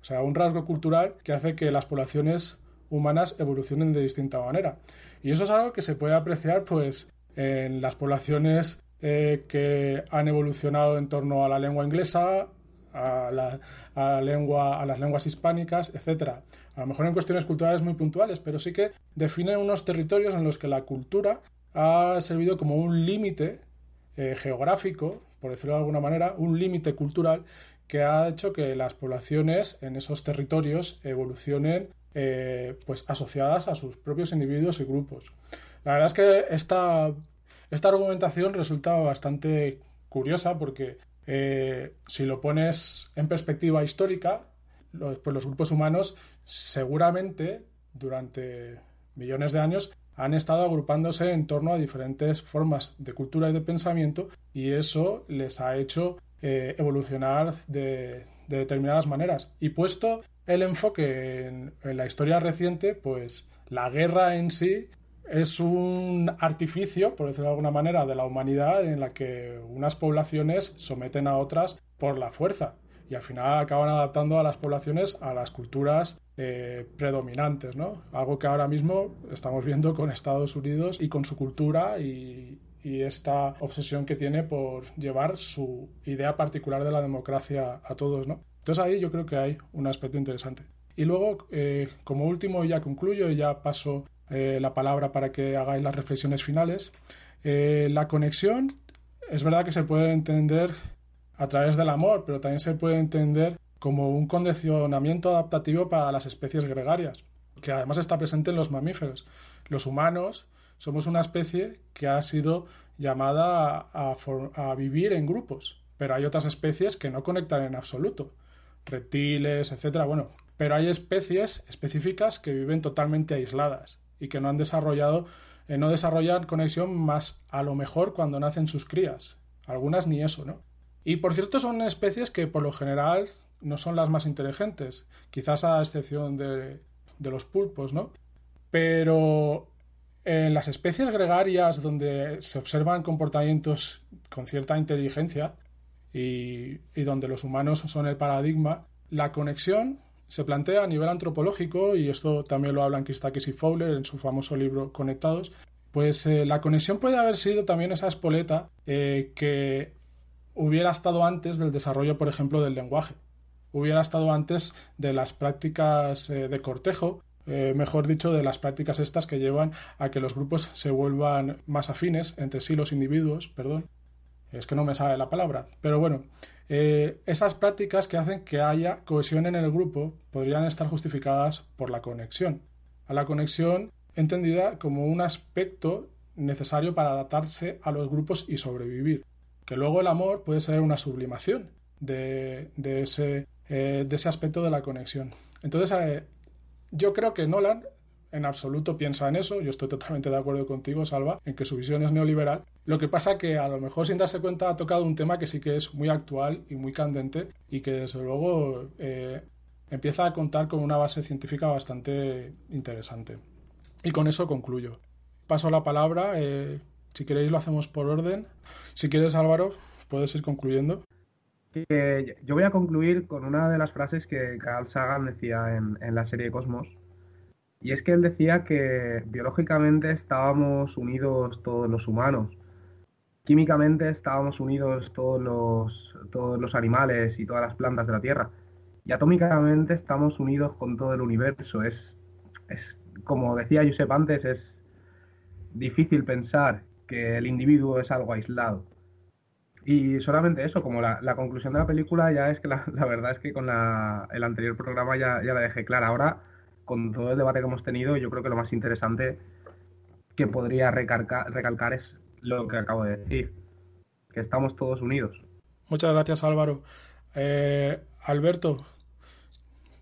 O sea, un rasgo cultural que hace que las poblaciones humanas evolucionen de distinta manera. Y eso es algo que se puede apreciar pues en las poblaciones eh, que han evolucionado en torno a la lengua inglesa, a, la, lengua, a las lenguas hispánicas, etc. A lo mejor en cuestiones culturales muy puntuales, pero sí que definen unos territorios en los que la cultura ha servido como un límite eh, geográfico, por decirlo de alguna manera, un límite cultural que ha hecho que las poblaciones en esos territorios evolucionen eh, pues asociadas a sus propios individuos y grupos. La verdad es que esta, esta argumentación resulta bastante curiosa porque eh, si lo pones en perspectiva histórica, pues los grupos humanos seguramente durante millones de años han estado agrupándose en torno a diferentes formas de cultura y de pensamiento y eso les ha hecho eh, evolucionar de, determinadas maneras. Y puesto el enfoque en, la historia reciente, pues la guerra en sí es un artificio, por decirlo de alguna manera, de la humanidad en la que unas poblaciones someten a otras por la fuerza y al final acaban adaptando a las poblaciones a las culturas eh, predominantes, ¿no? Algo que ahora mismo estamos viendo con Estados Unidos y con su cultura y, y esta obsesión que tiene por llevar su idea particular de la democracia a todos, ¿no? Entonces ahí yo creo que hay un aspecto interesante. Y luego, eh, como último, ya concluyo y ya paso eh, la palabra para que hagáis las reflexiones finales. Eh, la conexión es verdad que se puede entender a través del amor, pero también se puede entender como un condicionamiento adaptativo para las especies gregarias, que además está presente en los mamíferos. Los humanos somos una especie que ha sido llamada a, vivir en grupos, pero hay otras especies que no conectan en absoluto, reptiles, etcétera. Bueno, pero hay especies específicas que viven totalmente aisladas y que no han desarrollado, eh, no desarrollan conexión más a lo mejor cuando nacen sus crías. Algunas ni eso, ¿no? Y por cierto son especies que por lo general no son las más inteligentes, quizás a excepción de, de los pulpos, ¿no? Pero en las especies gregarias donde se observan comportamientos con cierta inteligencia y, donde los humanos son el paradigma, la conexión se plantea a nivel antropológico, y esto también lo hablan Christakis y Fowler en su famoso libro Conectados, pues eh, la conexión puede haber sido también esa espoleta eh, que hubiera estado antes del desarrollo, por ejemplo, del lenguaje. Hubiera estado antes de las prácticas eh, de cortejo eh, mejor dicho, de las prácticas estas que llevan a que los grupos se vuelvan más afines entre sí, los individuos, perdón. Es que no me sale la palabra. Pero bueno, eh, esas prácticas que hacen que haya cohesión en el grupo podrían estar justificadas por la conexión. A la conexión entendida como un aspecto necesario para adaptarse a los grupos y sobrevivir. Que luego el amor puede ser una sublimación de, ese, eh, de ese aspecto de la conexión. Entonces, yo creo que Nolan en absoluto piensa en eso. Yo estoy totalmente de acuerdo contigo, Salva, en que su visión es neoliberal. Lo que pasa que a lo mejor sin darse cuenta ha tocado un tema que sí que es muy actual y muy candente y que desde luego eh, empieza a contar con una base científica bastante interesante. Y con eso concluyo. Paso la palabra. Eh, si queréis lo hacemos por orden. Si quieres, Álvaro, puedes ir concluyendo. Yo voy a concluir con una de las frases que Carl Sagan decía en, en la serie Cosmos, y es que él decía que biológicamente estábamos unidos todos los humanos, químicamente estábamos unidos todos los, todos los animales y todas las plantas de la Tierra, y atómicamente estamos unidos con todo el universo. Es, es como decía Josep antes, es difícil pensar que el individuo es algo aislado. Y solamente eso, como la, conclusión de la película ya es que la, verdad es que con el anterior programa ya, ya la dejé clara. Ahora con todo el debate que hemos tenido, yo creo que lo más interesante que podría recalcar, es lo que acabo de decir, que estamos todos unidos. Muchas gracias Álvaro. Eh, Alberto,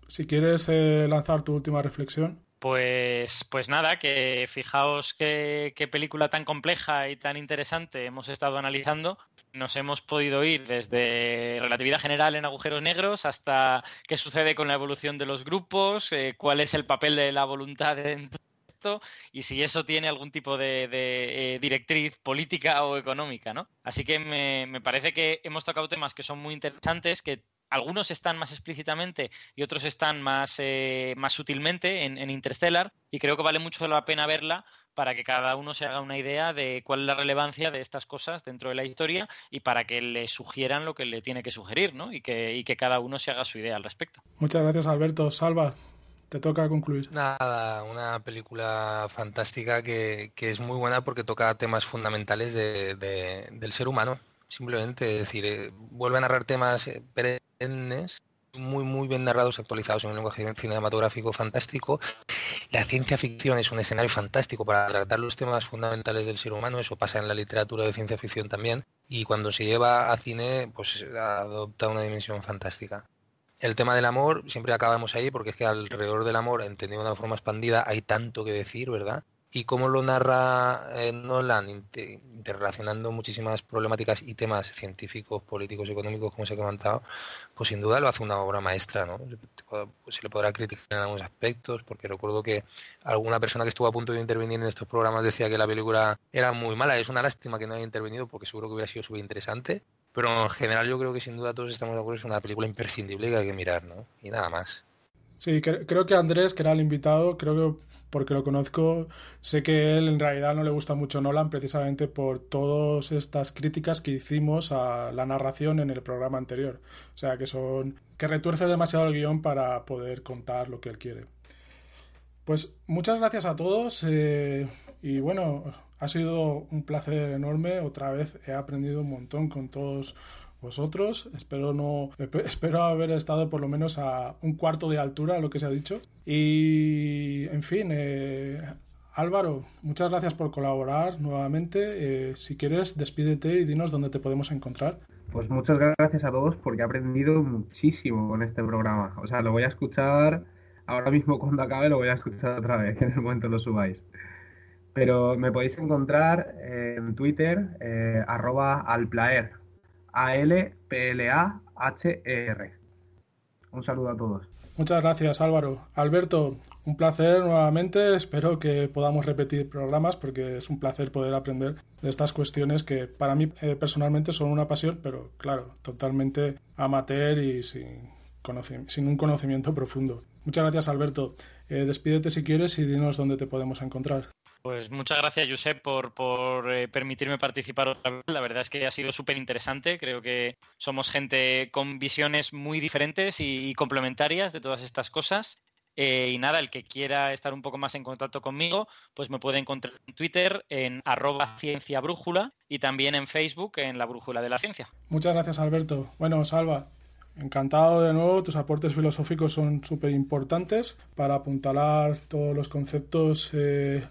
si quieres eh, lanzar tu última reflexión. Pues, pues nada, que fijaos qué, película tan compleja y tan interesante hemos estado analizando. Nos hemos podido ir desde relatividad general en agujeros negros hasta qué sucede con la evolución de los grupos, eh, cuál es el papel de la voluntad dentro de esto y si eso tiene algún tipo de, eh, directriz política o económica, ¿no? Así que me, me parece que hemos tocado temas que son muy interesantes, que algunos están más explícitamente y otros están más, eh, más sutilmente en, Interstellar y creo que vale mucho la pena verla para que cada uno se haga una idea de cuál es la relevancia de estas cosas dentro de la historia y para que le sugieran lo que le tiene que sugerir ¿no? y, que, y que cada uno se haga su idea al respecto. Muchas gracias Alberto. Salva, te toca concluir. Nada, una película fantástica que, que es muy buena porque toca temas fundamentales de, del ser humano simplemente, es decir, eh, vuelve a narrar temas eh, perennes, muy, muy bien narrados, actualizados en un lenguaje cinematográfico fantástico. La ciencia ficción es un escenario fantástico para tratar los temas fundamentales del ser humano, eso pasa en la literatura de ciencia ficción también, y cuando se lleva a cine, pues adopta una dimensión fantástica. El tema del amor, siempre acabamos ahí, porque es que alrededor del amor, entendido de una forma expandida, hay tanto que decir, ¿verdad? Y cómo lo narra eh, Nolan, interrelacionando muchísimas problemáticas y temas científicos, políticos, económicos, como se ha comentado, pues sin duda lo hace una obra maestra, ¿no? Se le podrá criticar en algunos aspectos, porque recuerdo que alguna persona que estuvo a punto de intervenir en estos programas decía que la película era muy mala. Es una lástima que no haya intervenido, porque seguro que hubiera sido súper interesante. Pero en general yo creo que sin duda todos estamos de acuerdo, es una película imprescindible que hay que mirar, ¿no? Y nada más. Sí, creo que Andrés, que era el invitado, creo que porque lo conozco, sé que él en realidad no le gusta mucho Nolan precisamente por todas estas críticas que hicimos a la narración en el programa anterior. O sea, que son que retuerce demasiado el guion para poder contar lo que él quiere. Pues muchas gracias a todos eh, y bueno, ha sido un placer enorme. Otra vez he aprendido un montón con todos vosotros. Espero no espero haber estado por lo menos a un cuarto de altura, lo que se ha dicho. Y en fin, eh, Álvaro, muchas gracias por colaborar nuevamente. Eh, si quieres, despídete y dinos dónde te podemos encontrar. Pues muchas gracias a todos porque he aprendido muchísimo con este programa. O sea, lo voy a escuchar ahora mismo cuando acabe, lo voy a escuchar otra vez, en el momento lo subáis. Pero me podéis encontrar en Twitter, eh, arroba alplaer, a-L-P-L-A-H-E-R. Un saludo a todos. Muchas gracias Álvaro. Alberto, un placer nuevamente. Espero que podamos repetir programas porque es un placer poder aprender de estas cuestiones que para mí eh, personalmente son una pasión, pero claro, totalmente amateur y sin, un conocimiento profundo. Muchas gracias Alberto. Eh, despídete si quieres y dinos dónde te podemos encontrar. Pues muchas gracias, Josep, por, por eh, permitirme participar otra vez. La verdad es que ha sido súper interesante. Creo que somos gente con visiones muy diferentes y, complementarias de todas estas cosas. Eh, y nada, el que quiera estar un poco más en contacto conmigo, pues me puede encontrar en Twitter en arroba ciencia brújula y también en Facebook en la brújula de la ciencia. Muchas gracias, Alberto. Bueno, Salva, Encantado de nuevo, tus aportes filosóficos son súper importantes para apuntalar todos los conceptos, eh,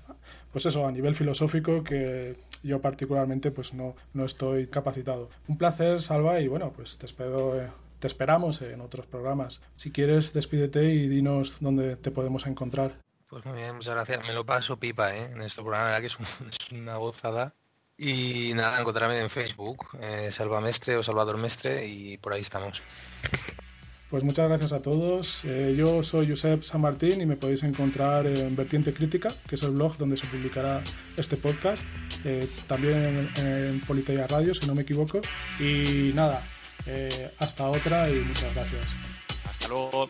pues eso, a nivel filosófico que yo particularmente pues no, no estoy capacitado. Un placer, Salva, y bueno, pues te espero. Eh, te esperamos en otros programas. Si quieres, despídete y dinos dónde te podemos encontrar. Pues muy bien, muchas gracias. Me lo paso pipa, ¿eh? En este programa, que es, una gozada. Y nada, encontrarme en Facebook, eh, Salva Mestre o Salvador Mestre, y por ahí estamos. Pues muchas gracias a todos. Eh, yo soy Josep San Martín y me podéis encontrar en Vertiente Crítica, que es el blog donde se publicará este podcast. Eh, también en, en Politeia Radio, si no me equivoco. Y nada, hasta otra y muchas gracias. Hasta luego.